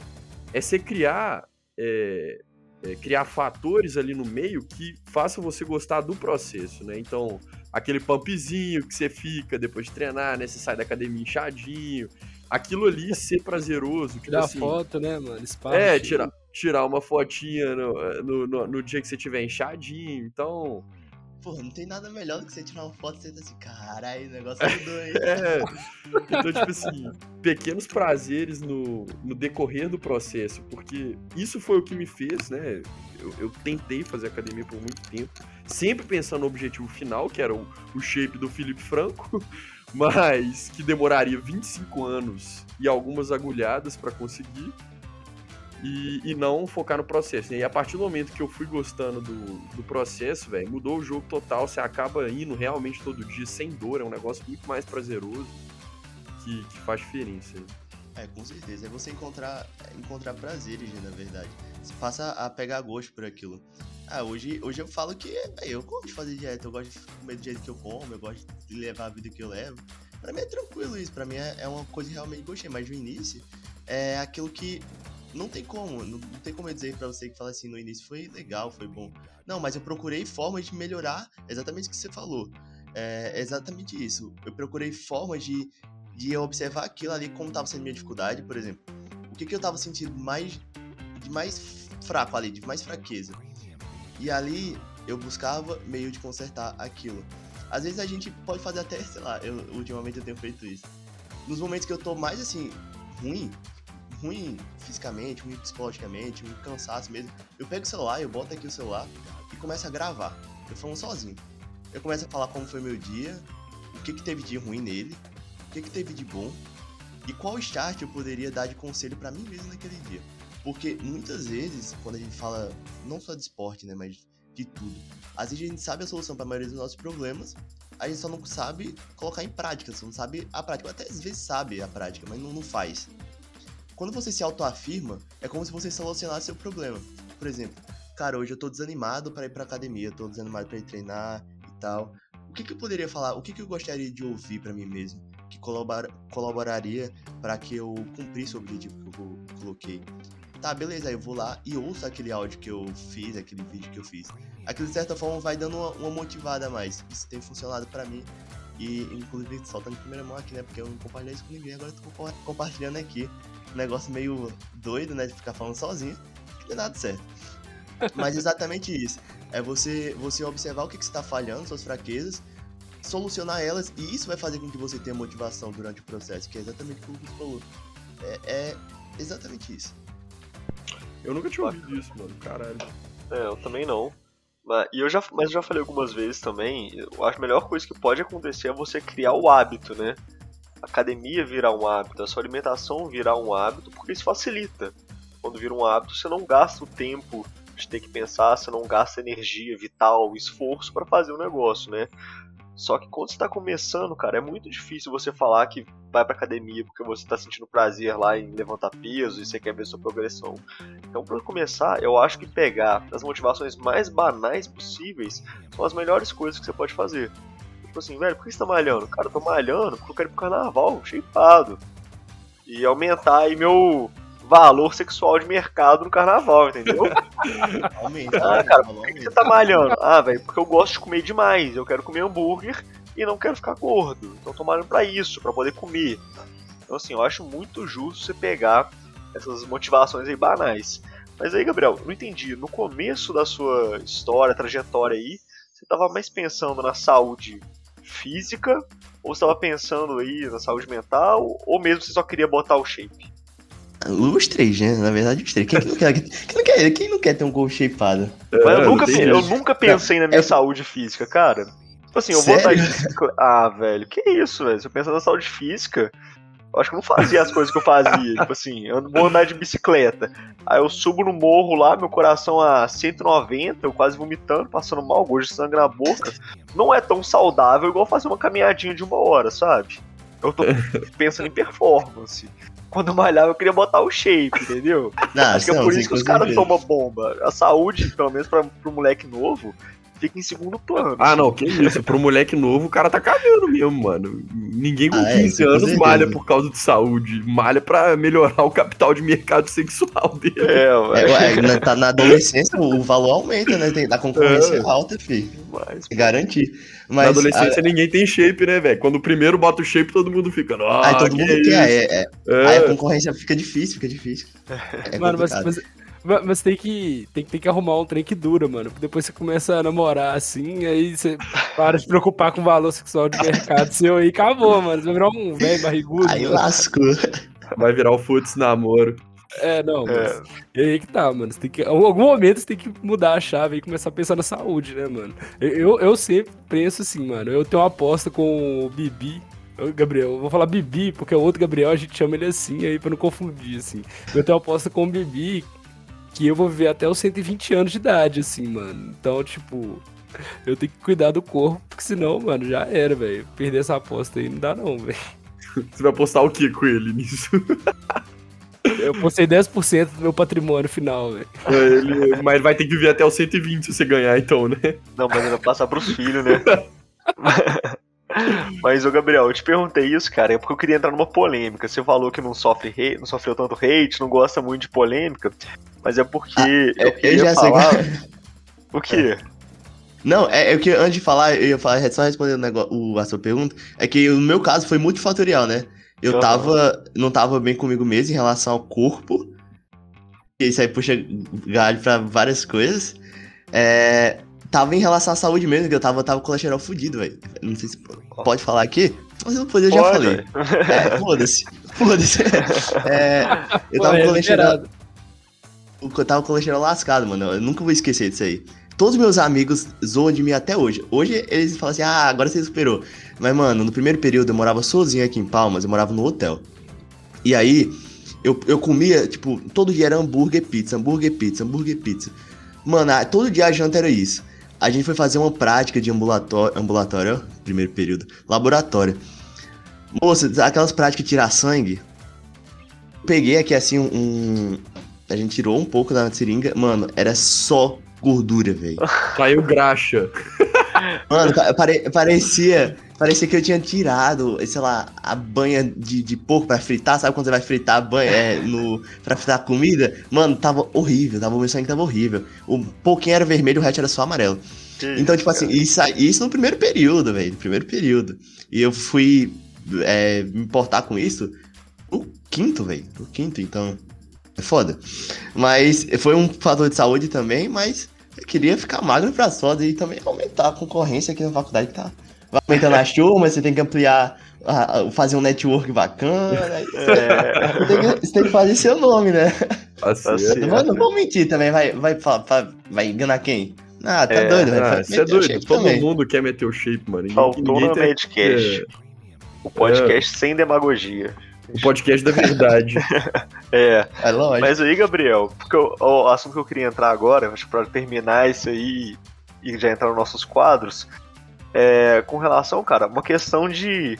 é você criar é, é, criar fatores ali no meio que façam você gostar do processo, né? Então, aquele pumpzinho que você fica depois de treinar, né? Você sai da academia inchadinho. Aquilo ali ser prazeroso. Tipo Tirar assim, foto, né, mano? Espaço. É, tirar, tirar uma fotinha no, no, no, no dia que você tiver inchadinho. Então, Porra, não tem nada melhor do que você tirar uma foto e você tá assim, caralho, o negócio mudou, hein? É. Então, tipo assim, pequenos prazeres no, no decorrer do processo, porque isso foi o que me fez, né? Eu, eu tentei fazer academia por muito tempo, sempre pensando no objetivo final, que era o, o shape do Felipe Franco, mas que demoraria 25 anos e algumas agulhadas para conseguir. E, e, não focar no processo. Né? E a partir do momento que eu fui gostando do, do processo, velho, mudou o jogo total. Você acaba indo realmente todo dia sem dor. É um negócio muito mais prazeroso que, que faz diferença. É, com certeza. É você encontrar, encontrar prazeres, né, na verdade. Você passa a pegar gosto por aquilo. Ah, hoje, hoje eu falo que eu gosto de fazer dieta, eu gosto de comer do jeito que eu como, eu gosto de levar a vida que eu levo. Pra mim é tranquilo isso, pra mim é, é uma coisa que realmente gostei, mas no início é aquilo que não tem como, não, não tem como eu dizer pra você que fala assim no início foi legal, foi bom. Não, mas eu procurei formas de melhorar exatamente o que você falou. É exatamente isso. Eu procurei formas de, de observar aquilo ali, como estava sendo minha dificuldade, por exemplo. O que, que eu estava sentindo mais, de mais fraco ali, de mais fraqueza. E ali eu buscava meio de consertar aquilo. Às vezes a gente pode fazer até, sei lá, eu, ultimamente eu tenho feito isso. Nos momentos que eu tô mais assim, ruim, ruim fisicamente, ruim psicologicamente, um cansaço mesmo, eu pego o celular, eu boto aqui o celular e começo a gravar. Eu falando sozinho. Eu começo a falar como foi meu dia, o que, que teve de ruim nele, o que, que teve de bom e qual start eu poderia dar de conselho para mim mesmo naquele dia. Porque muitas vezes, quando a gente fala não só de esporte, né, mas de tudo, às vezes a gente sabe a solução para a maioria dos nossos problemas, a gente só não sabe colocar em prática, só não sabe a prática, até às vezes sabe a prática, mas não, não faz. Quando você se autoafirma, é como se você solucionasse seu problema. Por exemplo, cara, hoje eu tô desanimado para ir pra academia, tô desanimado para ir treinar e tal. O que, que eu poderia falar? O que, que eu gostaria de ouvir para mim mesmo? Que colabora, colaboraria para que eu cumprisse o objetivo que eu coloquei. Tá, beleza, eu vou lá e ouço aquele áudio que eu fiz, aquele vídeo que eu fiz. Aquilo de certa forma vai dando uma, uma motivada a mais. Isso tem funcionado para mim. E inclusive soltando em primeira mão aqui, né? Porque eu não compartilhei isso com ninguém, agora eu tô compartilhando aqui negócio meio doido, né? De ficar falando sozinho, que não deu nada certo. Mas exatamente isso. É você, você observar o que, que você está falhando, suas fraquezas, solucionar elas, e isso vai fazer com que você tenha motivação durante o processo, que é exatamente o que o Lucas falou. É, é exatamente isso. Eu nunca tinha ouvido isso, mano. Caralho. É, eu também não. Mas, e eu já, mas eu já falei algumas vezes também, eu acho que a melhor coisa que pode acontecer é você criar o hábito, né? Academia virar um hábito, a sua alimentação virar um hábito, porque isso facilita. Quando vira um hábito, você não gasta o tempo de ter que pensar, você não gasta energia vital, esforço para fazer o negócio, né? Só que quando você está começando, cara, é muito difícil você falar que vai pra academia porque você está sentindo prazer lá em levantar peso e você quer ver sua progressão. Então, para começar, eu acho que pegar as motivações mais banais possíveis são as melhores coisas que você pode fazer. Tipo assim, velho, por que você tá malhando? Cara, eu tô malhando porque eu quero ir pro carnaval, shapeado. E aumentar aí meu valor sexual de mercado no carnaval, entendeu? Aumenta. ah, né? cara, por que você tá malhando? Ah, velho, porque eu gosto de comer demais. Eu quero comer hambúrguer e não quero ficar gordo. Então eu tô malhando pra isso, pra poder comer. Então assim, eu acho muito justo você pegar essas motivações aí banais. Mas aí, Gabriel, não entendi. No começo da sua história, trajetória aí, você tava mais pensando na saúde física, ou você tava pensando aí na saúde mental, ou mesmo você só queria botar o shape? Os três, né? Na verdade, os três. Quem, que não quer, quem, não quer, quem não quer ter um gol shapeado? Mas eu, É, nunca, eu isso. nunca pensei na minha é- saúde física, cara. Tipo assim, eu vou andar de bicicleta. Ah, velho, que isso, velho? Se eu pensar na saúde física, eu acho que eu não fazia as coisas que eu fazia. tipo assim, eu vou andar de bicicleta. Aí eu subo no morro lá, meu coração a 190, eu quase vomitando, passando mal, gosto de sangue na boca. Não é tão saudável igual fazer uma caminhadinha de uma hora, sabe? Eu tô pensando em performance. Quando eu malhava, eu queria botar o shape, entendeu? Não, Acho que é por isso que os caras tomam bomba. A saúde, pelo menos pra, pro moleque novo, fica em segundo plano. Ah, não, que isso. Pro moleque novo, o cara tá cagando mesmo, mano. Ninguém com Ah, é, 15 isso com anos certeza. malha por causa de saúde. Malha pra melhorar o capital de mercado sexual dele. É, É, ué, ué, na, tá na adolescência o valor aumenta, né? Tem, a concorrência É. é alta, filho. mas, É garantir. Mas, Na adolescência ninguém tem shape, né, velho? Quando o primeiro bota o shape, todo mundo fica. Ah, Aí todo que mundo isso?" quer, é, é. É. Aí a concorrência fica difícil, fica difícil. É Mano, mas, mas, mas- tem, que, tem, que- tem que arrumar um trem que dura, mano. Porque depois você começa a namorar assim, aí você para de se preocupar com o valor sexual de mercado seu aí, acabou, mano. Você vai virar um velho barrigudo. Aí mano. lascou. Vai virar o Futs namoro. É, não, É. mas. E aí que tá, mano. Você tem que, em algum momento você tem que mudar a chave e começar a pensar na saúde, né, mano? Eu, eu, sempre penso assim, mano. Eu tenho uma aposta com o Bibi. Gabriel, eu vou falar Bibi, porque o outro Gabriel a gente chama ele assim, aí pra não confundir, assim. Eu tenho uma aposta com o Bibi que eu vou viver até os 120 anos de idade, assim, mano. Então, tipo, eu tenho que cuidar do corpo, porque senão, mano, já era, velho. Perder essa aposta aí não dá, não, velho. Você vai postar o que com ele nisso? Eu postei 10% do meu patrimônio final, velho. Ele- Mas vai ter que vir até os 120 se você ganhar, então, né? Não, mas ele vai passar pros filhos, né? Mas, ô Gabriel, eu te perguntei isso, cara, é porque eu queria entrar numa polêmica. Você falou que não sofre hate, não sofreu tanto hate, não gosta muito de polêmica, mas é porque eu eu queria já sei. falar. O quê? Não, é, é que antes de falar, eu ia falar, só respondendo o a sua pergunta, é que no meu caso foi multifatorial, né? Eu Aham. tava, não tava bem comigo mesmo em relação ao corpo, e isso aí puxa galho pra várias coisas. É, tava em relação à saúde mesmo, que eu tava, tava com colesterol fudido, velho. Não sei se pode falar aqui, mas eu, eu já falei. É, foda-se, foda-se. É, eu tava Pô, é com colesterol, eu tava com colesterol lascado, mano. Eu nunca vou esquecer disso aí. Todos meus amigos zoam de mim até hoje. Hoje eles falam assim, ah, agora você superou. Mas, mano, no primeiro período eu morava sozinho aqui em Palmas, eu morava no hotel. E aí, eu, eu comia, tipo, todo dia era hambúrguer, pizza, hambúrguer, pizza, hambúrguer, pizza. Mano, todo dia a janta era isso. A gente foi fazer uma prática de ambulatório, ambulatório, ó, primeiro período, laboratório. Moça, aquelas práticas de tirar sangue. Peguei aqui assim um, A gente tirou um pouco da seringa. Mano, era só gordura, velho. Saiu graxa. Mano, pa- pare- parecia. Parecia que eu tinha tirado, sei lá, a banha de, de porco pra fritar. Sabe quando você vai fritar a banha é, no, pra fritar a comida? Mano, tava horrível. Tava, o meu sangue tava horrível. O pouquinho era vermelho, o resto era só amarelo. Que Então, isso, tipo assim, cara. isso, aí- isso no primeiro período, velho. No primeiro período. E eu fui é, me importar com isso no quinto, velho. No quinto, então. É foda. Mas foi um fator de saúde também, mas eu queria ficar magro pra foda e também aumentar a concorrência aqui na faculdade que tá. Vai aumentando as turmas, você tem que ampliar, a- a- fazer um network bacana. É, Você tem, que, você tem que fazer seu nome, né? Tá certo. certo. Não vou, não vou mentir também, vai, vai, fa- vai enganar quem? Ah, tá É, doido, velho. Ah, Vai você é doido. Todo também. mundo quer meter o shape, mano. Faltou no tem- Medcast. O podcast sem demagogia. O podcast da verdade. É, É lógico. mas aí, Gabriel, porque o, o assunto que eu queria entrar agora, acho que pra terminar isso aí e já entrar nos nossos quadros, é com relação, cara, uma questão de,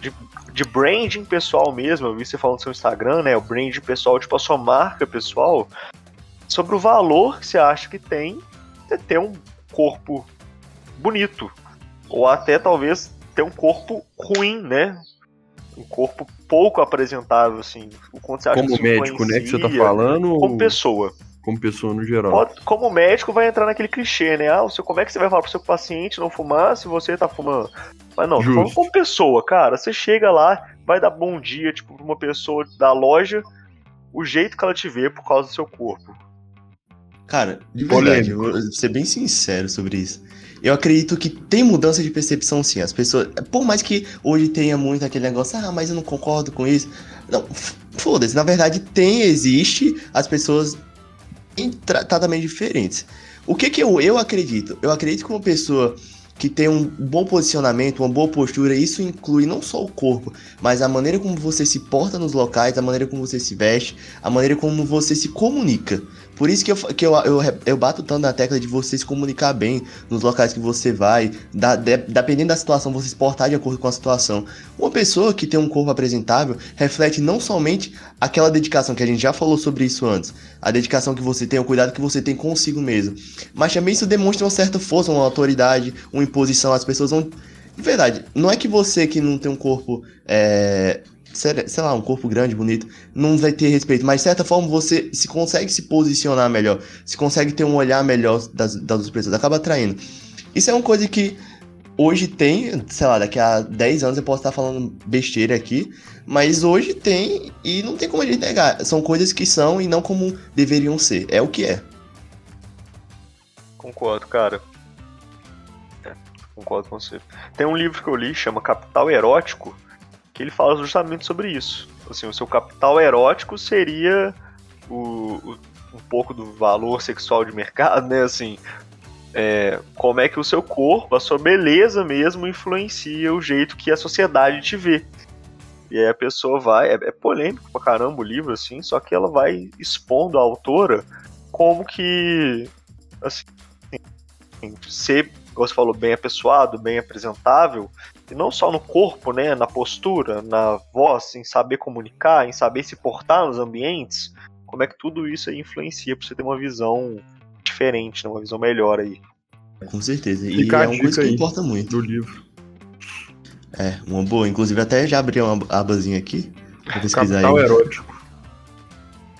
de, de branding pessoal mesmo. Eu vi você falando no seu Instagram, né? O branding pessoal, tipo a sua marca pessoal, sobre o valor que você acha que tem você ter um corpo bonito. Ou até talvez ter um corpo ruim, né? Um corpo pouco apresentável, assim. O quanto você acha que Como isso médico, né, que você tá falando, Como ou pessoa. Como pessoa no geral? Pode- como médico vai entrar naquele clichê, né? Ah, o seu, como é que você vai falar pro seu paciente não fumar se você tá fumando? Mas não, tô falando Justo. como pessoa, cara. Você chega lá, vai dar bom dia, tipo, pra uma pessoa da loja, o jeito que ela te vê por causa do seu corpo. Cara, de verdade, eu vou ser bem sincero sobre isso. Eu acredito que tem mudança de percepção sim. As pessoas. Por mais que hoje tenha muito aquele negócio, ah, mas eu não concordo com isso. Não, foda-se. Na verdade, tem, existe. As pessoas tratamentos diferentes. O que que eu, eu acredito? Eu acredito que uma pessoa que tem um bom posicionamento, uma boa postura, isso inclui não só o corpo, mas a maneira como você se porta nos locais, a maneira como você se veste, a maneira como você se comunica. Por isso que eu, que eu, eu, eu bato tanto na tecla de você se comunicar bem nos locais que você vai, da, de, dependendo da situação, você se portar de acordo com a situação. Uma pessoa que tem um corpo apresentável reflete não somente aquela dedicação que a gente já falou sobre isso antes, a dedicação que você tem, o cuidado que você tem consigo mesmo, mas também isso demonstra uma certa força, uma autoridade, uma imposição. As pessoas vão. De verdade, não é que você que não tem um corpo. É sei lá, um corpo grande, bonito, não vai ter respeito. Mas de certa forma você se consegue se posicionar melhor, se consegue ter um olhar melhor das, das pessoas, acaba atraindo. Isso é uma coisa que hoje tem, sei lá, daqui a 10 anos eu posso estar falando besteira aqui, mas hoje tem e não tem como a gente negar. São coisas que são e não como deveriam ser. É o que é. Concordo, cara. Concordo com você. Tem um livro que eu li, chama Capital Erótico, que ele fala justamente sobre isso. Assim, o seu capital erótico seria o, o um pouco do valor sexual de mercado, né? Assim, é, como é que o seu corpo, a sua beleza mesmo, influencia o jeito que a sociedade te vê. E aí a pessoa vai, é, é polêmico pra caramba o livro, assim, só que ela vai expondo a autora como que, assim, ser, como você falou, bem apessoado, bem apresentável, e não só no corpo, né, na postura, na voz, em saber comunicar, em saber se portar nos ambientes, como é que tudo isso aí influencia para você ter uma visão diferente, né, uma visão melhor aí. Com certeza. E Fica é uma coisa que importa muito. Do livro. É, uma boa. Inclusive até já abri uma abazinha aqui. Pra pesquisar Capital aí. erótico.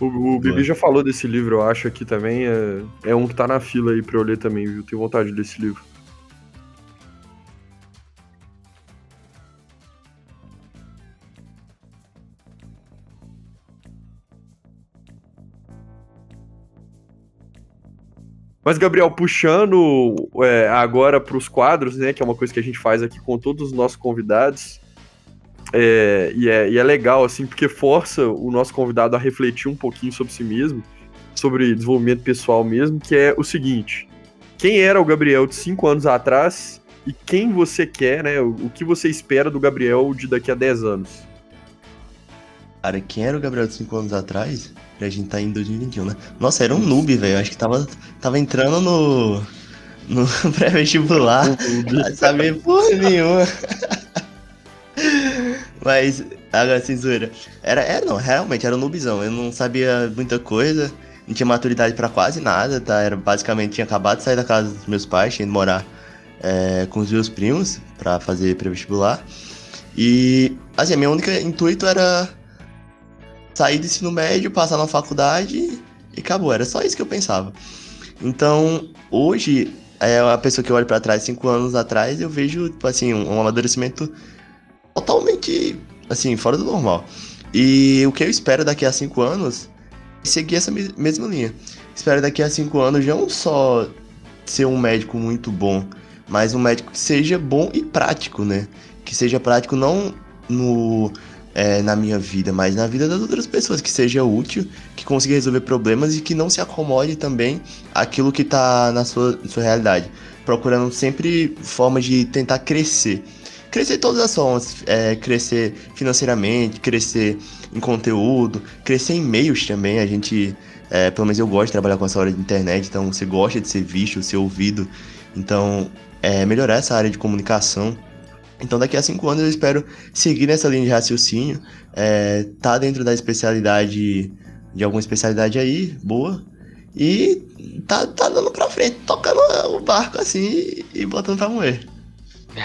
O, o Bibi já falou desse livro, eu acho aqui também. É, é um que tá na fila aí pra eu ler também, viu? Tenho vontade desse livro. Mas, Gabriel, puxando é, agora para os quadros, né, que é uma coisa que a gente faz aqui com todos os nossos convidados, é, e, é, e, é, legal, assim, porque força o nosso convidado a refletir um pouquinho sobre si mesmo, sobre desenvolvimento pessoal mesmo, que é o seguinte: quem era o Gabriel de cinco anos atrás e quem você quer, né? O, o que você espera do Gabriel de daqui a 10 anos? Cara, quem era o Gabriel de 5 anos atrás? A gente tá em 2021, né? Nossa, era um noob, velho. Acho que tava, tava entrando no. No pré-vestibular. saber porra nenhuma. Mas, agora, censura. Era, é, não, realmente, era um noobzão. Eu não sabia muita coisa, não tinha maturidade para quase nada, tá? Era basicamente, tinha acabado de sair da casa dos meus pais, tinha ido morar é, com os meus primos para fazer pré-vestibular. E, assim, meu único intuito era sair do ensino médio, passar na faculdade e acabou. Era só isso que eu pensava. Então, hoje, é a pessoa que olha para trás, cinco anos atrás, eu vejo, tipo assim, um, um amadurecimento totalmente, assim, fora do normal. E o que eu espero daqui a cinco anos é seguir essa mesma linha. Espero daqui a cinco anos não só ser um médico muito bom, mas um médico que seja bom e prático, né? Que seja prático não no é, na minha vida, mas na vida das outras pessoas, que seja útil, que consiga resolver problemas e que não se acomode também aquilo que está na sua, sua realidade. Procurando sempre formas de tentar crescer. Crescer todas as formas, é, crescer financeiramente, crescer em conteúdo, crescer em meios também. A gente, é, pelo menos eu gosto de trabalhar com essa área de internet, então você gosta de ser visto, ser ouvido. Então, é, melhorar essa área de comunicação então, daqui a cinco anos eu espero seguir nessa linha de raciocínio, é, tá dentro da especialidade, de alguma especialidade aí, boa, e tá, tá dando pra frente, tocando o barco assim e botando pra moer.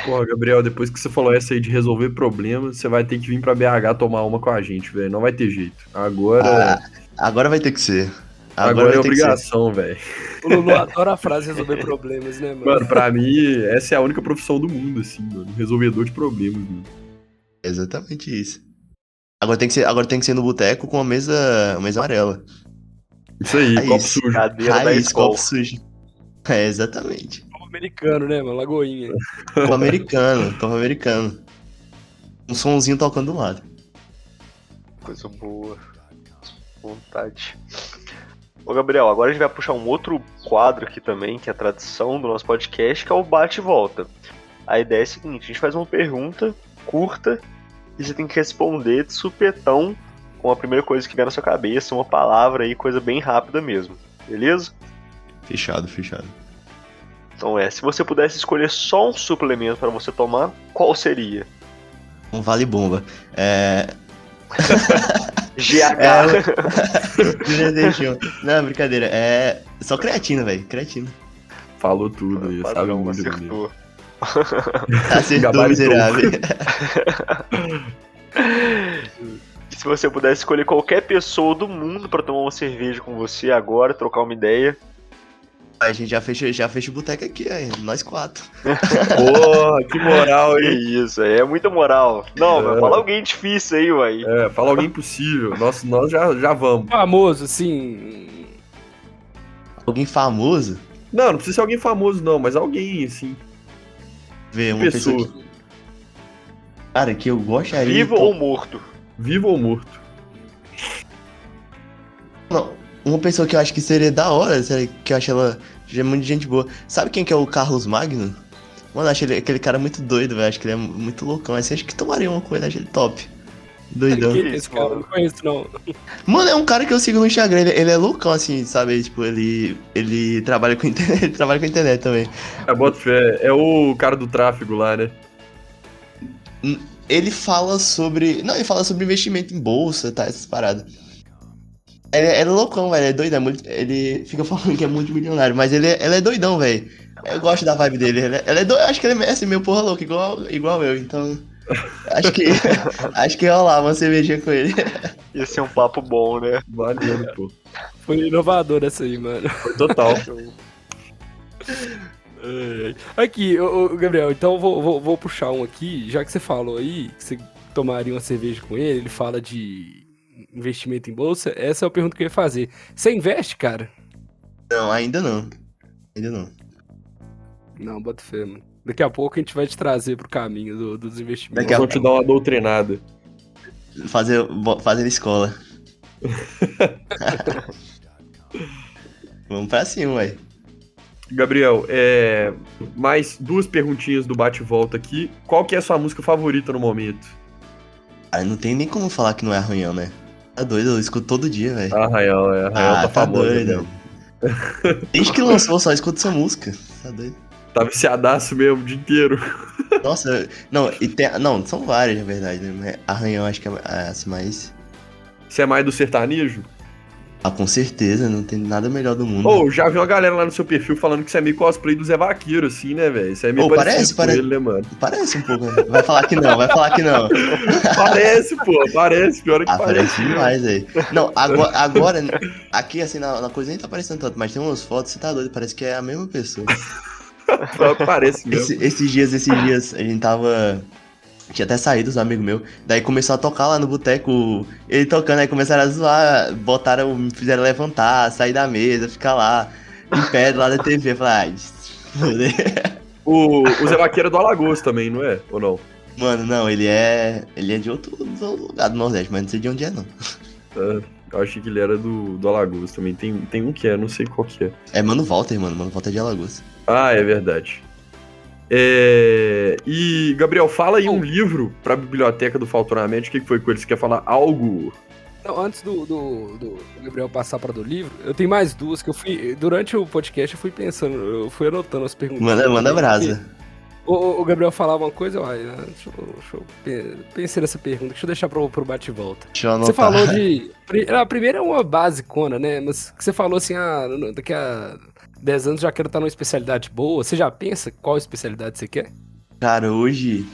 Pô, Gabriel, depois que você falou essa aí de resolver problemas, você vai ter que vir pra BH tomar uma com a gente, velho. Não vai ter jeito. Agora. Ah, agora vai ter que ser. Agora, Agora é obrigação, velho. O Lulu adora a frase resolver problemas, né, mano? Mano, pra mim, essa é a única profissão do mundo, assim, mano. Resolvedor de problemas, mano. Exatamente isso. Agora tem que ser, agora tem que ser no boteco com a mesa, a mesa amarela. Isso aí, Raiz, copo sujo. Cadeira Raiz, copo sujo. É, exatamente. Copo americano, né, mano? Lagoinha. Copo americano, copo americano. Um somzinho tocando do lado. Coisa boa. Vontade. Ô Gabriel, agora a gente vai puxar um outro quadro aqui também, que é a tradição do nosso podcast, que é o bate e volta. A ideia é a seguinte, a gente faz uma pergunta curta e você tem que responder de supetão com a primeira coisa que vier na sua cabeça, uma palavra aí, coisa bem rápida mesmo. Beleza? Fechado, fechado. Então é, se você pudesse escolher só um suplemento para você tomar, qual seria? Um vale bomba. É. GH. É... Não, brincadeira. É. Só creatina, velho. Creatina. Falou tudo aí, sabe muito acertou. Acertou, miserável. Se você pudesse escolher qualquer pessoa do mundo para tomar uma cerveja com você agora, trocar uma ideia, A gente já fecha, já fecha o boteco aqui, aí. Nós quatro. Porra, que moral, que hein? isso, aí é muita moral. Não, É. mas fala alguém difícil aí, uai. É, fala alguém impossível. Nós, nós já, já vamos. Famoso, assim. Alguém famoso? Não, não precisa ser alguém famoso, não, mas alguém, assim. Ver uma pessoa. Pessoa. que- Cara, que eu gostaria. Vivo ou morto? Vivo ou morto? Não, uma pessoa que eu acho que seria da hora, sério, que eu acho ela já é muito gente boa. Sabe quem que é o Carlos Magno? Mano, eu acho ele, aquele cara muito doido, velho. Acho que ele é muito loucão. Assim, acho que tomaria uma coisa, acho ele top. Doidão. É esse isso, cara? Eu mano? não conheço, não. Mano, é um cara que eu sigo no Instagram, ele, ele é loucão, assim, sabe? Tipo, ele, ele trabalha com internet, ele trabalha com internet também. É, bota fé. É o cara do tráfego lá, né? Ele fala sobre. Não, ele fala sobre investimento em bolsa, tá? Essas paradas. Ele, ele é loucão, velho. É doidão. é muito- Ele fica falando que é multimilionário, mas ele, é- ele é doidão, velho. Eu gosto da vibe dele. Ele, é- ele é doido. Acho que ele é assim, meio porra louco, igual, igual eu. Então. Acho que. acho que ia rolar uma cervejinha com ele. Ia ser um papo bom, né? Maneiro, pô. Foi inovador essa aí, mano. Foi total. Ai, ai. Aqui, ô, ô, Gabriel, então eu vou, vou, vou puxar um aqui, já que você falou aí que você tomaria uma cerveja com ele, ele fala de investimento em bolsa, essa é a pergunta que eu ia fazer. Você investe, cara? Não, ainda não. Ainda não. Não, bota fé, mano. Daqui a pouco a gente vai te trazer pro caminho do- dos investimentos. Daqui a Vou te dar uma doutrinada. Fazer, fazer escola. Vamos pra cima, ué. Gabriel, é... mais duas perguntinhas do bate-volta aqui. Qual que é a sua música favorita no momento? Cara, não tem nem como falar que não é arranhão, né? Tá doido, eu escuto todo dia, velho. Arraial, é. Arraial Ah, tá, tá doido. Desde que lançou, só escuto essa música. Tá doido. Tá viciadaço mesmo o dia inteiro. Nossa, não, e tem, não, são várias, na verdade, né? Arranhão acho que é a mais. Você é mais do sertanejo? Ah, com certeza, não tem nada melhor do mundo. Ô, já vi uma galera lá no seu perfil falando que você é meio cosplay do Zé Vaqueiro, assim, né, velho? Você é meio parecido parece, parece. ele, né, mano? Parece um pouco, né? Vai falar que não, vai falar que não. Parece, pô, parece. Pior que Ah, parece parece. demais aí. Não, agora, agora aqui assim, na, na coisa nem tá parecendo tanto, mas tem umas fotos, você tá doido, parece que é a mesma pessoa. Parece mesmo. Esse- esses dias, esses dias, a gente tava. Tinha até saído os amigos meus. Daí começou a tocar lá no boteco. Ele tocando, aí começaram a zoar. Botaram, me fizeram levantar, sair da mesa, ficar lá, em pé do lado da TV. Ai, foder. O, o Zé Vaqueiro é do Alagoas também, não é? Ou não? Mano, não, ele é. Ele é de outro, lugar do Nordeste, mas não sei de onde é, não. Ah, eu achei que ele era do, do Alagoas também. Tem, tem um que é, não sei qual que é. É Mano Walter, mano. Mano Walter é de Alagoas. Ah, é verdade. É... E, Gabriel, fala aí um livro pra biblioteca do Faltoramente. O que foi com ele? Você quer falar algo? Não, antes do, do, do Gabriel passar para do livro, eu tenho mais duas que eu fui. Durante o podcast eu fui pensando, eu fui anotando as perguntas. Manda, manda brasa. O, o- Gabriel falava uma coisa, eu, ah, deixa, eu- deixa eu pe- pensei nessa pergunta, deixa eu deixar pro, pro bate-volta. Deixa eu anotar. Você falou de. A primeira é uma basicona, né? Mas que você falou assim, ah, daqui a 10 anos já quero estar numa especialidade boa. Você já pensa qual especialidade você quer? Cara, hoje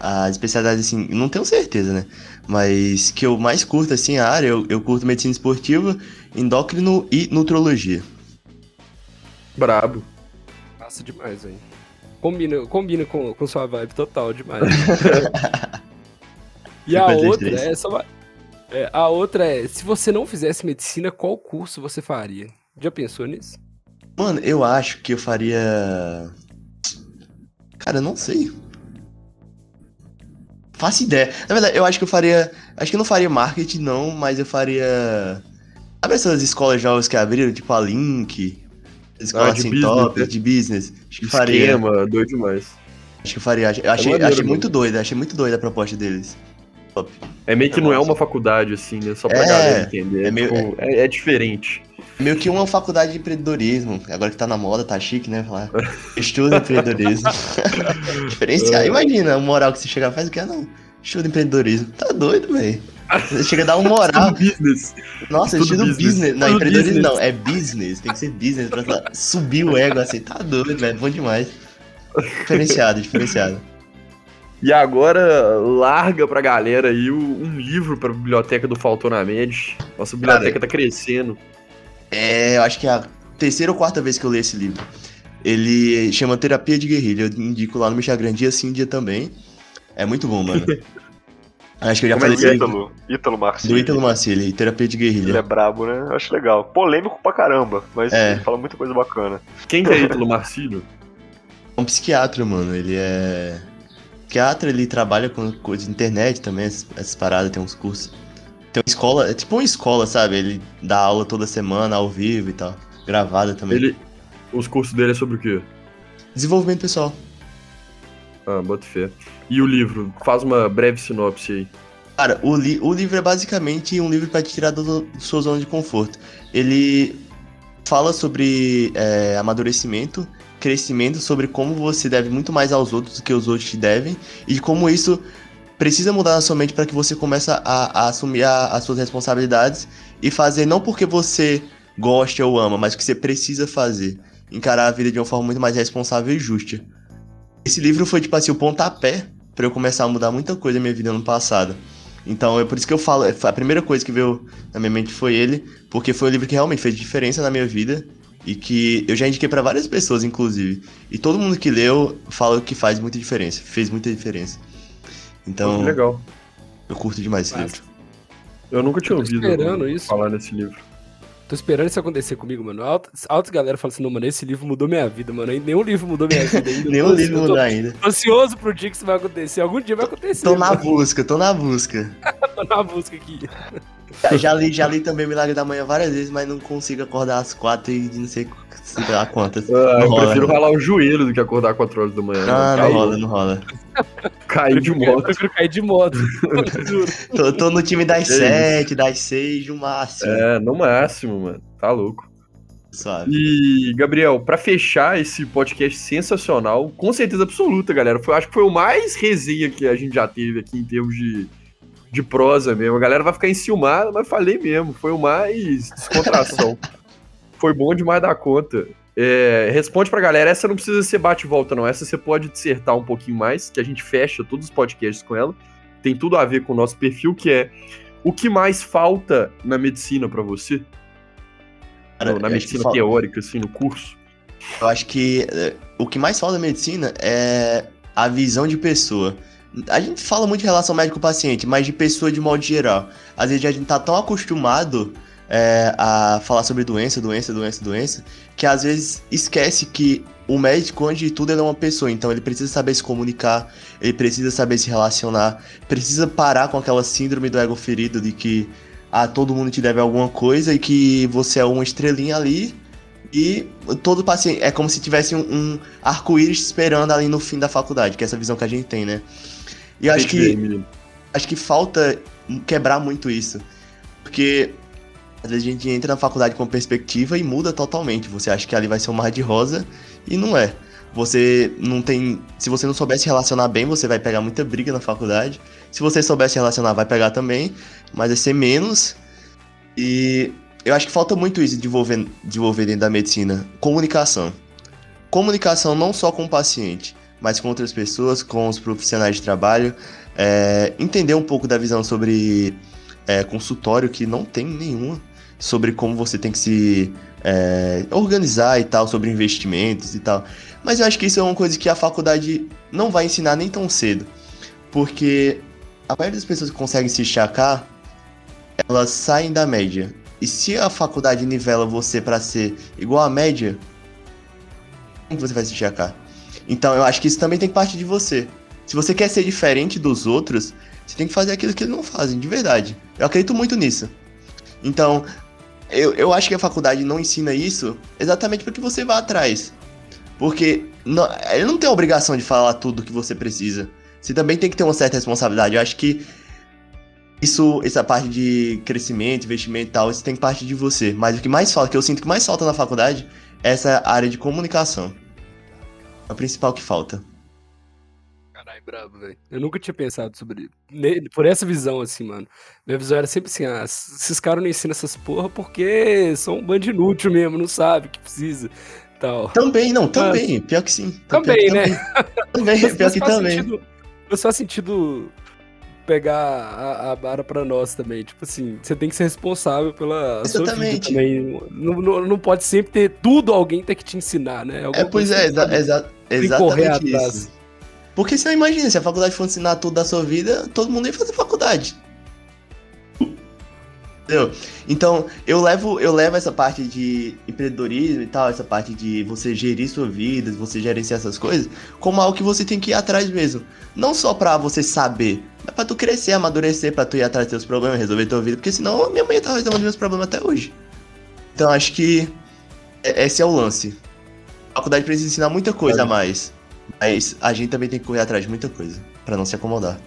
a especialidade, assim, não tenho certeza, né? Mas que eu mais curto, assim, a área, eu, eu curto medicina esportiva, endócrino e nutrologia. Brabo. Massa demais, velho. Combina, combina com, com sua vibe total demais. e a 53. outra é, só é, A outra é, se você não fizesse medicina, qual curso você faria? Já pensou nisso? Mano, eu acho que eu faria. Cara, eu não sei. Faço ideia. Na verdade, eu acho que eu faria. Acho que eu não faria marketing, não, mas eu faria. Sabe essas escolas jovens que abriram, tipo a Link? Escola Ah, de assim, business, top, né? de business. Acho que faria. Esquema, doido demais. Acho que eu faria. Eu achei, maneiro achei muito doida, achei muito doida a proposta deles. Top. É meio que É não é massa. uma faculdade, assim, né? Só pra É, galera entender. é meio- tipo, é, é diferente. Meio que uma faculdade de empreendedorismo. Agora que tá na moda, tá chique, né? Falar. Estuda empreendedorismo. Diferenciar. Imagina o moral que você chegar faz o que? Ah, não. Estuda empreendedorismo. Tá doido, velho. Você chega a dar um moral. business. Nossa, Tudo estuda business. business. Não, Tudo empreendedorismo business. não. É business. Tem que ser business pra subir o ego assim. Tá doido, velho. Bom demais. Diferenciado, diferenciado. E agora larga pra galera aí um livro pra biblioteca do Faltou na Med. Nossa biblioteca tá crescendo. É, eu acho que é a terceira ou quarta vez que eu leio esse livro. Ele chama Terapia de Guerrilha. Eu indico lá no meu Instagram dia sim, dia também. É muito bom, mano. acho que eu já Como é falei é. Ítalo, Ítalo Do Marcilli. Ítalo Marcilli, Terapia de Ele é Guerrilha. brabo, né? Eu Acho legal. Polêmico pra caramba, mas É. ele fala muita coisa bacana. Quem que é Ítalo Marcílio? É um psiquiatra, mano. Ele é. Psiquiatra, ele trabalha com coisas de internet também, essas paradas, tem uns cursos. Tem uma escola, é tipo uma escola, sabe? Ele dá aula toda semana, ao vivo e tal. Gravada também. Ele. Os cursos dele é sobre o quê? Desenvolvimento pessoal. Ah, bota fé. E o livro? Faz uma breve sinopse aí. Cara, o, li o livro é basicamente um livro pra te tirar do sua zona de conforto. Ele fala sobre é, amadurecimento, crescimento, sobre como você deve muito mais aos outros do que os outros te devem, e como isso precisa mudar na sua mente para que você comece a, a assumir a- as suas responsabilidades e fazer não porque você gosta ou ama, mas que você precisa fazer. Encarar a vida de uma forma muito mais responsável e justa. Esse livro foi, tipo assim, o pontapé pra eu começar a mudar muita coisa na minha vida ano passado. Então é por isso que eu falo, a primeira coisa que veio na minha mente foi ele, porque foi o livro que realmente fez diferença na minha vida e que eu já indiquei pra várias pessoas, inclusive. E todo mundo que leu fala que faz muita diferença, fez muita diferença. Então, legal. eu curto demais esse livro. Eu nunca tinha Eu tô ouvido esperando isso. falar nesse livro. Tô esperando isso acontecer comigo, mano. Altas, altas galera falam assim, não, mano, esse livro mudou minha vida, mano. Nenhum livro mudou minha vida ainda. Nenhum tô- livro tô mudar ainda. ansioso pro dia que isso vai acontecer. Algum dia vai acontecer. Tô na busca, tô na busca. Tô na busca aqui. Já- Já li, já li também Milagre da Manhã várias vezes, mas não consigo acordar às quatro e não sei, sei lá quantas. Ah, eu Não rola, prefiro né? ralar o joelho do que acordar 4 horas da manhã. Ah, não Cair- rola, não rola. Cair de Eu moto. prefiro cair de moto. Tô, tô no time das É sete, das seis, no máximo. É, no máximo, mano. Tá louco. Suave. E, Gabriel, pra fechar esse podcast sensacional, com certeza absoluta, galera. Foi, acho que foi o mais resenha que a gente já teve aqui em termos de, de prosa mesmo. A galera vai ficar enciumada, mas falei mesmo. Foi o mais descontração. foi bom demais da conta. É, responde pra galera, essa não precisa ser bate e volta, não. Essa você pode dissertar um pouquinho mais, que a gente fecha todos os podcasts com ela. Tem tudo a ver com o nosso perfil, que é o que mais falta na medicina pra você? Cara, na acho que medicina fal- teórica, assim, no curso? Eu acho que é, o que mais falta na medicina é a visão de pessoa. A gente fala muito de relação médico-paciente, mas de pessoa de modo geral. Às vezes a gente tá tão acostumado é, a falar sobre doença, doença, doença, doença, que às vezes esquece que o médico, antes de tudo, ele é uma pessoa. Então ele precisa saber se comunicar, ele precisa saber se relacionar, precisa parar com aquela síndrome do ego ferido de que ah, todo mundo te deve alguma coisa e que você é uma estrelinha ali e todo paciente é como se tivesse um, um arco-íris esperando ali no fim da faculdade, que é essa visão que a gente tem, né? E eu acho bem, que, menino. acho que falta quebrar muito isso. Porque às vezes a gente entra na faculdade com perspectiva e muda totalmente. Você acha que ali vai ser um mar de rosa e não é. Você não tem. Se você não souber se relacionar bem, você vai pegar muita briga na faculdade. Se você souber se relacionar, vai pegar também, mas vai ser menos. E eu acho que falta muito isso de desenvolver, desenvolver dentro da medicina. Comunicação. Comunicação não só com o paciente, mas com outras pessoas, com os profissionais de trabalho. É, entender um pouco da visão sobre é, consultório, que não tem nenhuma, sobre como você tem que se é, organizar e tal, sobre investimentos e tal. Mas eu acho que isso é uma coisa que a faculdade não vai ensinar nem tão cedo. Porque a maioria das pessoas que conseguem se destacar, elas saem da média. E se a faculdade nivela você para ser igual à média, como você vai se destacar? Então eu acho que isso também tem partir de você. Se você quer ser diferente dos outros, você tem que fazer aquilo que eles não fazem, de verdade. Eu acredito muito nisso. Então, eu, eu acho que a faculdade não ensina isso exatamente para que você vá atrás. Porque não, ele não tem a obrigação de falar tudo que você precisa. Você também tem que ter uma certa responsabilidade. Eu acho que isso, essa parte de crescimento, investimento e tal, isso tem parte de você. Mas o que mais falta, que eu sinto que mais falta na faculdade, é essa área de comunicação. É o principal que falta. Brabo, velho. Eu nunca tinha pensado sobre. Por essa visão, assim, mano. Minha visão era sempre assim: ah, esses caras não ensinam essas porra porque são um bando inútil mesmo, não sabe o que precisa. Tal. Também, não, também. Pior que sim. Também, Pior que né? Também, Mas- pior que também. Sentido, mas faz sentido pegar a, a vara pra nós também. Tipo assim, você tem que ser responsável pela sua vida Exatamente. também. Não, não, não pode sempre ter tudo alguém ter que te ensinar, né? É, Alguma pois coisa é, você sabe. exa exa tem que correr exatamente atrás. isso. Porque você imagina, se a faculdade for ensinar tudo da sua vida, todo mundo ia fazer faculdade. Entendeu? Então, eu levo, eu levo essa parte de empreendedorismo e tal, essa parte de você gerir sua vida, você gerenciar essas coisas, como algo que você tem que ir atrás mesmo. Não só pra você saber, mas pra tu crescer, amadurecer, pra tu ir atrás dos teus problemas, resolver tua vida, porque senão a minha mãe tá resolvendo meus problemas até hoje. Então, acho que é- esse é o lance. A faculdade precisa ensinar muita coisa a mais. Mas a gente também tem que correr atrás de muita coisa, pra não se acomodar.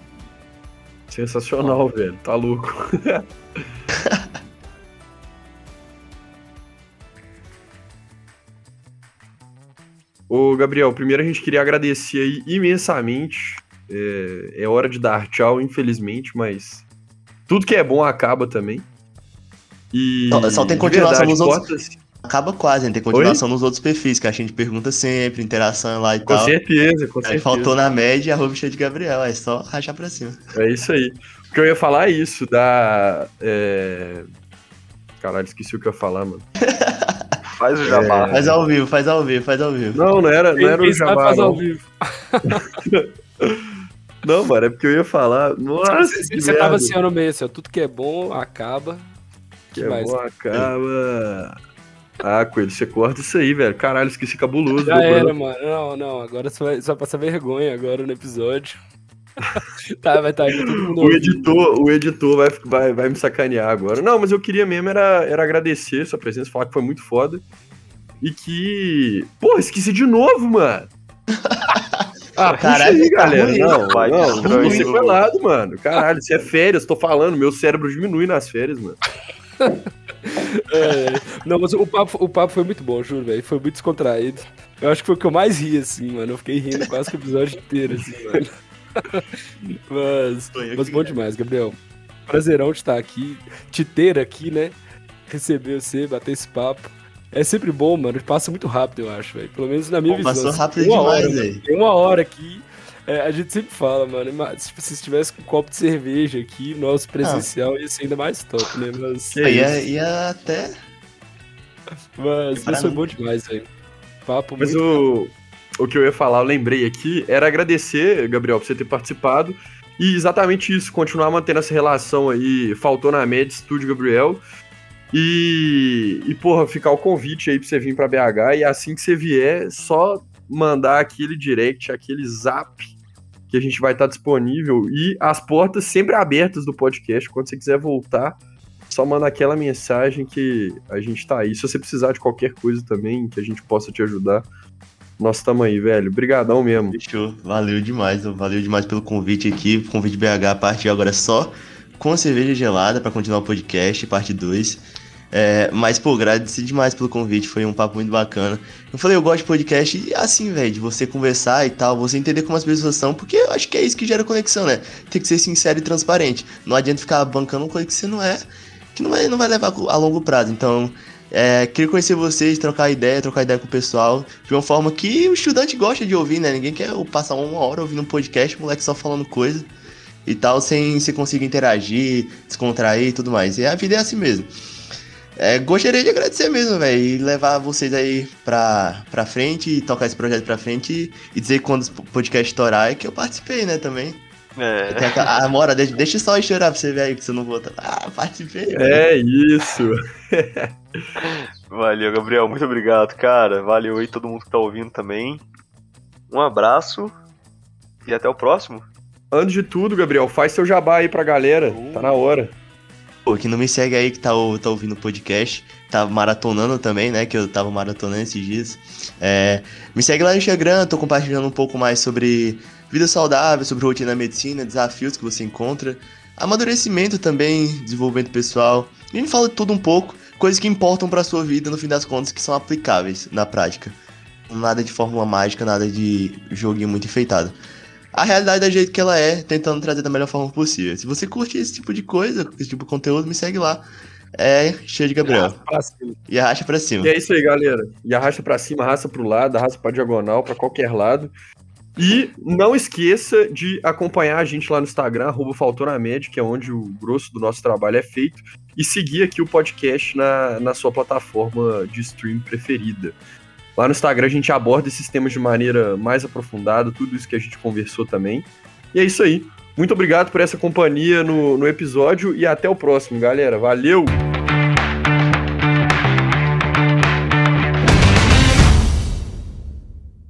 Sensacional, velho. Tá louco. Ô, Gabriel, primeiro a gente queria agradecer aí imensamente. É, é hora de dar tchau, infelizmente, mas tudo que é bom acaba também. E Só- só tem de continuação verdade, nos outros- portas- Acaba quase, né? Tem continuação nos outros perfis, que a gente pergunta sempre, interação lá e Com tal. certeza, com Aí certeza. faltou na média, arroba cheio de Gabriel, é só rachar pra cima. É isso aí. O que eu ia falar é isso, da. É... Caralho, esqueci o que eu ia falar, mano. Faz o jabá. Faz ao vivo, faz ao vivo, faz ao vivo. Não, não era, não era o Jabá. faz ao Não. vivo. não, mano, é porque eu ia falar. Nossa, Você, que você tava assim, ano meio, assim, ó, tudo que é bom acaba. Que que é mais? bom, acaba. Ah, Coelho, você corta isso aí, velho. Caralho, esqueci cabuloso. Já era, brother. mano. Não, não, agora você vai, você vai passar vergonha agora no episódio. tá, vai estar tá, aí todo mundo O ouvindo. editor, o editor vai, vai, vai me sacanear agora. Não, mas eu queria mesmo era, era agradecer sua presença, falar que foi muito foda. E que. Porra, esqueci de novo, mano. Ah, Caralho, aí, tá galera. ruim, não, vai, não, estranho, não foi Lu. lado, mano. Caralho, isso é férias, tô falando. Meu cérebro diminui nas férias, mano. É, não, mas o papo, o papo foi muito bom, juro, velho. Foi muito descontraído. Eu acho que foi o que eu mais ri, assim, mano. Eu fiquei rindo quase que o episódio inteiro, assim, mano. Mas, mas bom demais, Gabriel. Prazerão de estar aqui, te ter aqui, né? Receber você, bater esse papo. É sempre bom, mano. Passa muito rápido, eu acho, velho. Pelo menos na minha Pô, visão. passou assim, rápido uma demais, velho. Tem uma hora aqui. É, a gente sempre fala, mano. Mas, tipo, se estivesse com um copo de cerveja aqui, nosso presencial ia ser ainda mais top, né? Mas, Que Ia, isso. ia até. mas, foi mim. bom demais, velho. Papo Mas muito. o, o que eu ia falar, eu lembrei aqui, era agradecer, Gabriel, por você ter participado. E exatamente isso, continuar mantendo essa relação aí, faltou na média, Estúdio Gabriel. E, e, porra, ficar o convite aí pra você vir pra BH. E assim que você vier, só mandar aquele direct, aquele zap, que a gente vai estar disponível. E as portas sempre abertas do podcast. Quando você quiser voltar, só manda aquela mensagem que a gente tá aí. Se você precisar de qualquer coisa também, que a gente possa te ajudar, nós estamos aí, velho. Obrigadão mesmo. Fechou. Valeu demais, valeu demais pelo convite aqui. Convite BH, de agora só com cerveja gelada pra continuar o podcast, parte 2. É, mas, pô, agradeci demais pelo convite, foi um papo muito bacana. Eu falei, eu gosto de podcast e assim, velho, de você conversar e tal, você entender como as pessoas são, porque eu acho que é isso que gera conexão, né? Tem que ser sincero e transparente. Não adianta ficar bancando uma coisa que você não é, que não vai, não vai levar a longo prazo. Então, é, queria conhecer vocês, trocar ideia, trocar ideia com o pessoal, de uma forma que o estudante gosta de ouvir, né? Ninguém quer passar uma hora ouvindo um podcast, moleque só falando coisa e tal, sem você conseguir interagir, descontrair e tudo mais. E a vida é assim mesmo. É, gostaria de agradecer mesmo, velho, e levar vocês aí pra, pra frente, e tocar esse projeto pra frente e, e dizer que quando o podcast estourar é que eu participei, né, também. É. Aquela- ah, Mora, deixa, deixa só eu chorar pra você ver aí que você não volta. Ah, participei. velho. É isso. Valeu, Gabriel. Muito obrigado, cara. Valeu aí todo mundo que tá ouvindo também. Um abraço e até o próximo. Antes de tudo, Gabriel, faz seu jabá aí pra galera. Tá na hora. Pô, que não me segue aí que tá, tá ouvindo o podcast, tá maratonando também, né? Que eu tava maratonando esses dias. É, me segue lá no Instagram, tô compartilhando um pouco mais sobre vida saudável, sobre rotina na medicina, desafios que você encontra, amadurecimento também, desenvolvimento pessoal. A gente fala de tudo um pouco, coisas que importam para sua vida no fim das contas que são aplicáveis na prática. Nada de fórmula mágica, nada de joguinho muito enfeitado. A realidade da jeito que ela é, tentando trazer da melhor forma possível. Se você curte esse tipo de coisa, esse tipo de conteúdo, me segue lá. É cheio de Gabriel. E arrasta pra cima. E é isso aí, galera. E arrasta pra cima, arrasta pro lado, arrasta pra diagonal, pra qualquer lado. E não esqueça de acompanhar a gente lá no Instagram, arroba que é onde o grosso do nosso trabalho é feito, e seguir aqui o podcast na, na sua plataforma de stream preferida. Lá no Instagram a gente aborda esses temas de maneira mais aprofundada, tudo isso que a gente conversou também. E é isso aí. Muito obrigado por essa companhia no, no episódio e até o próximo, galera. Valeu!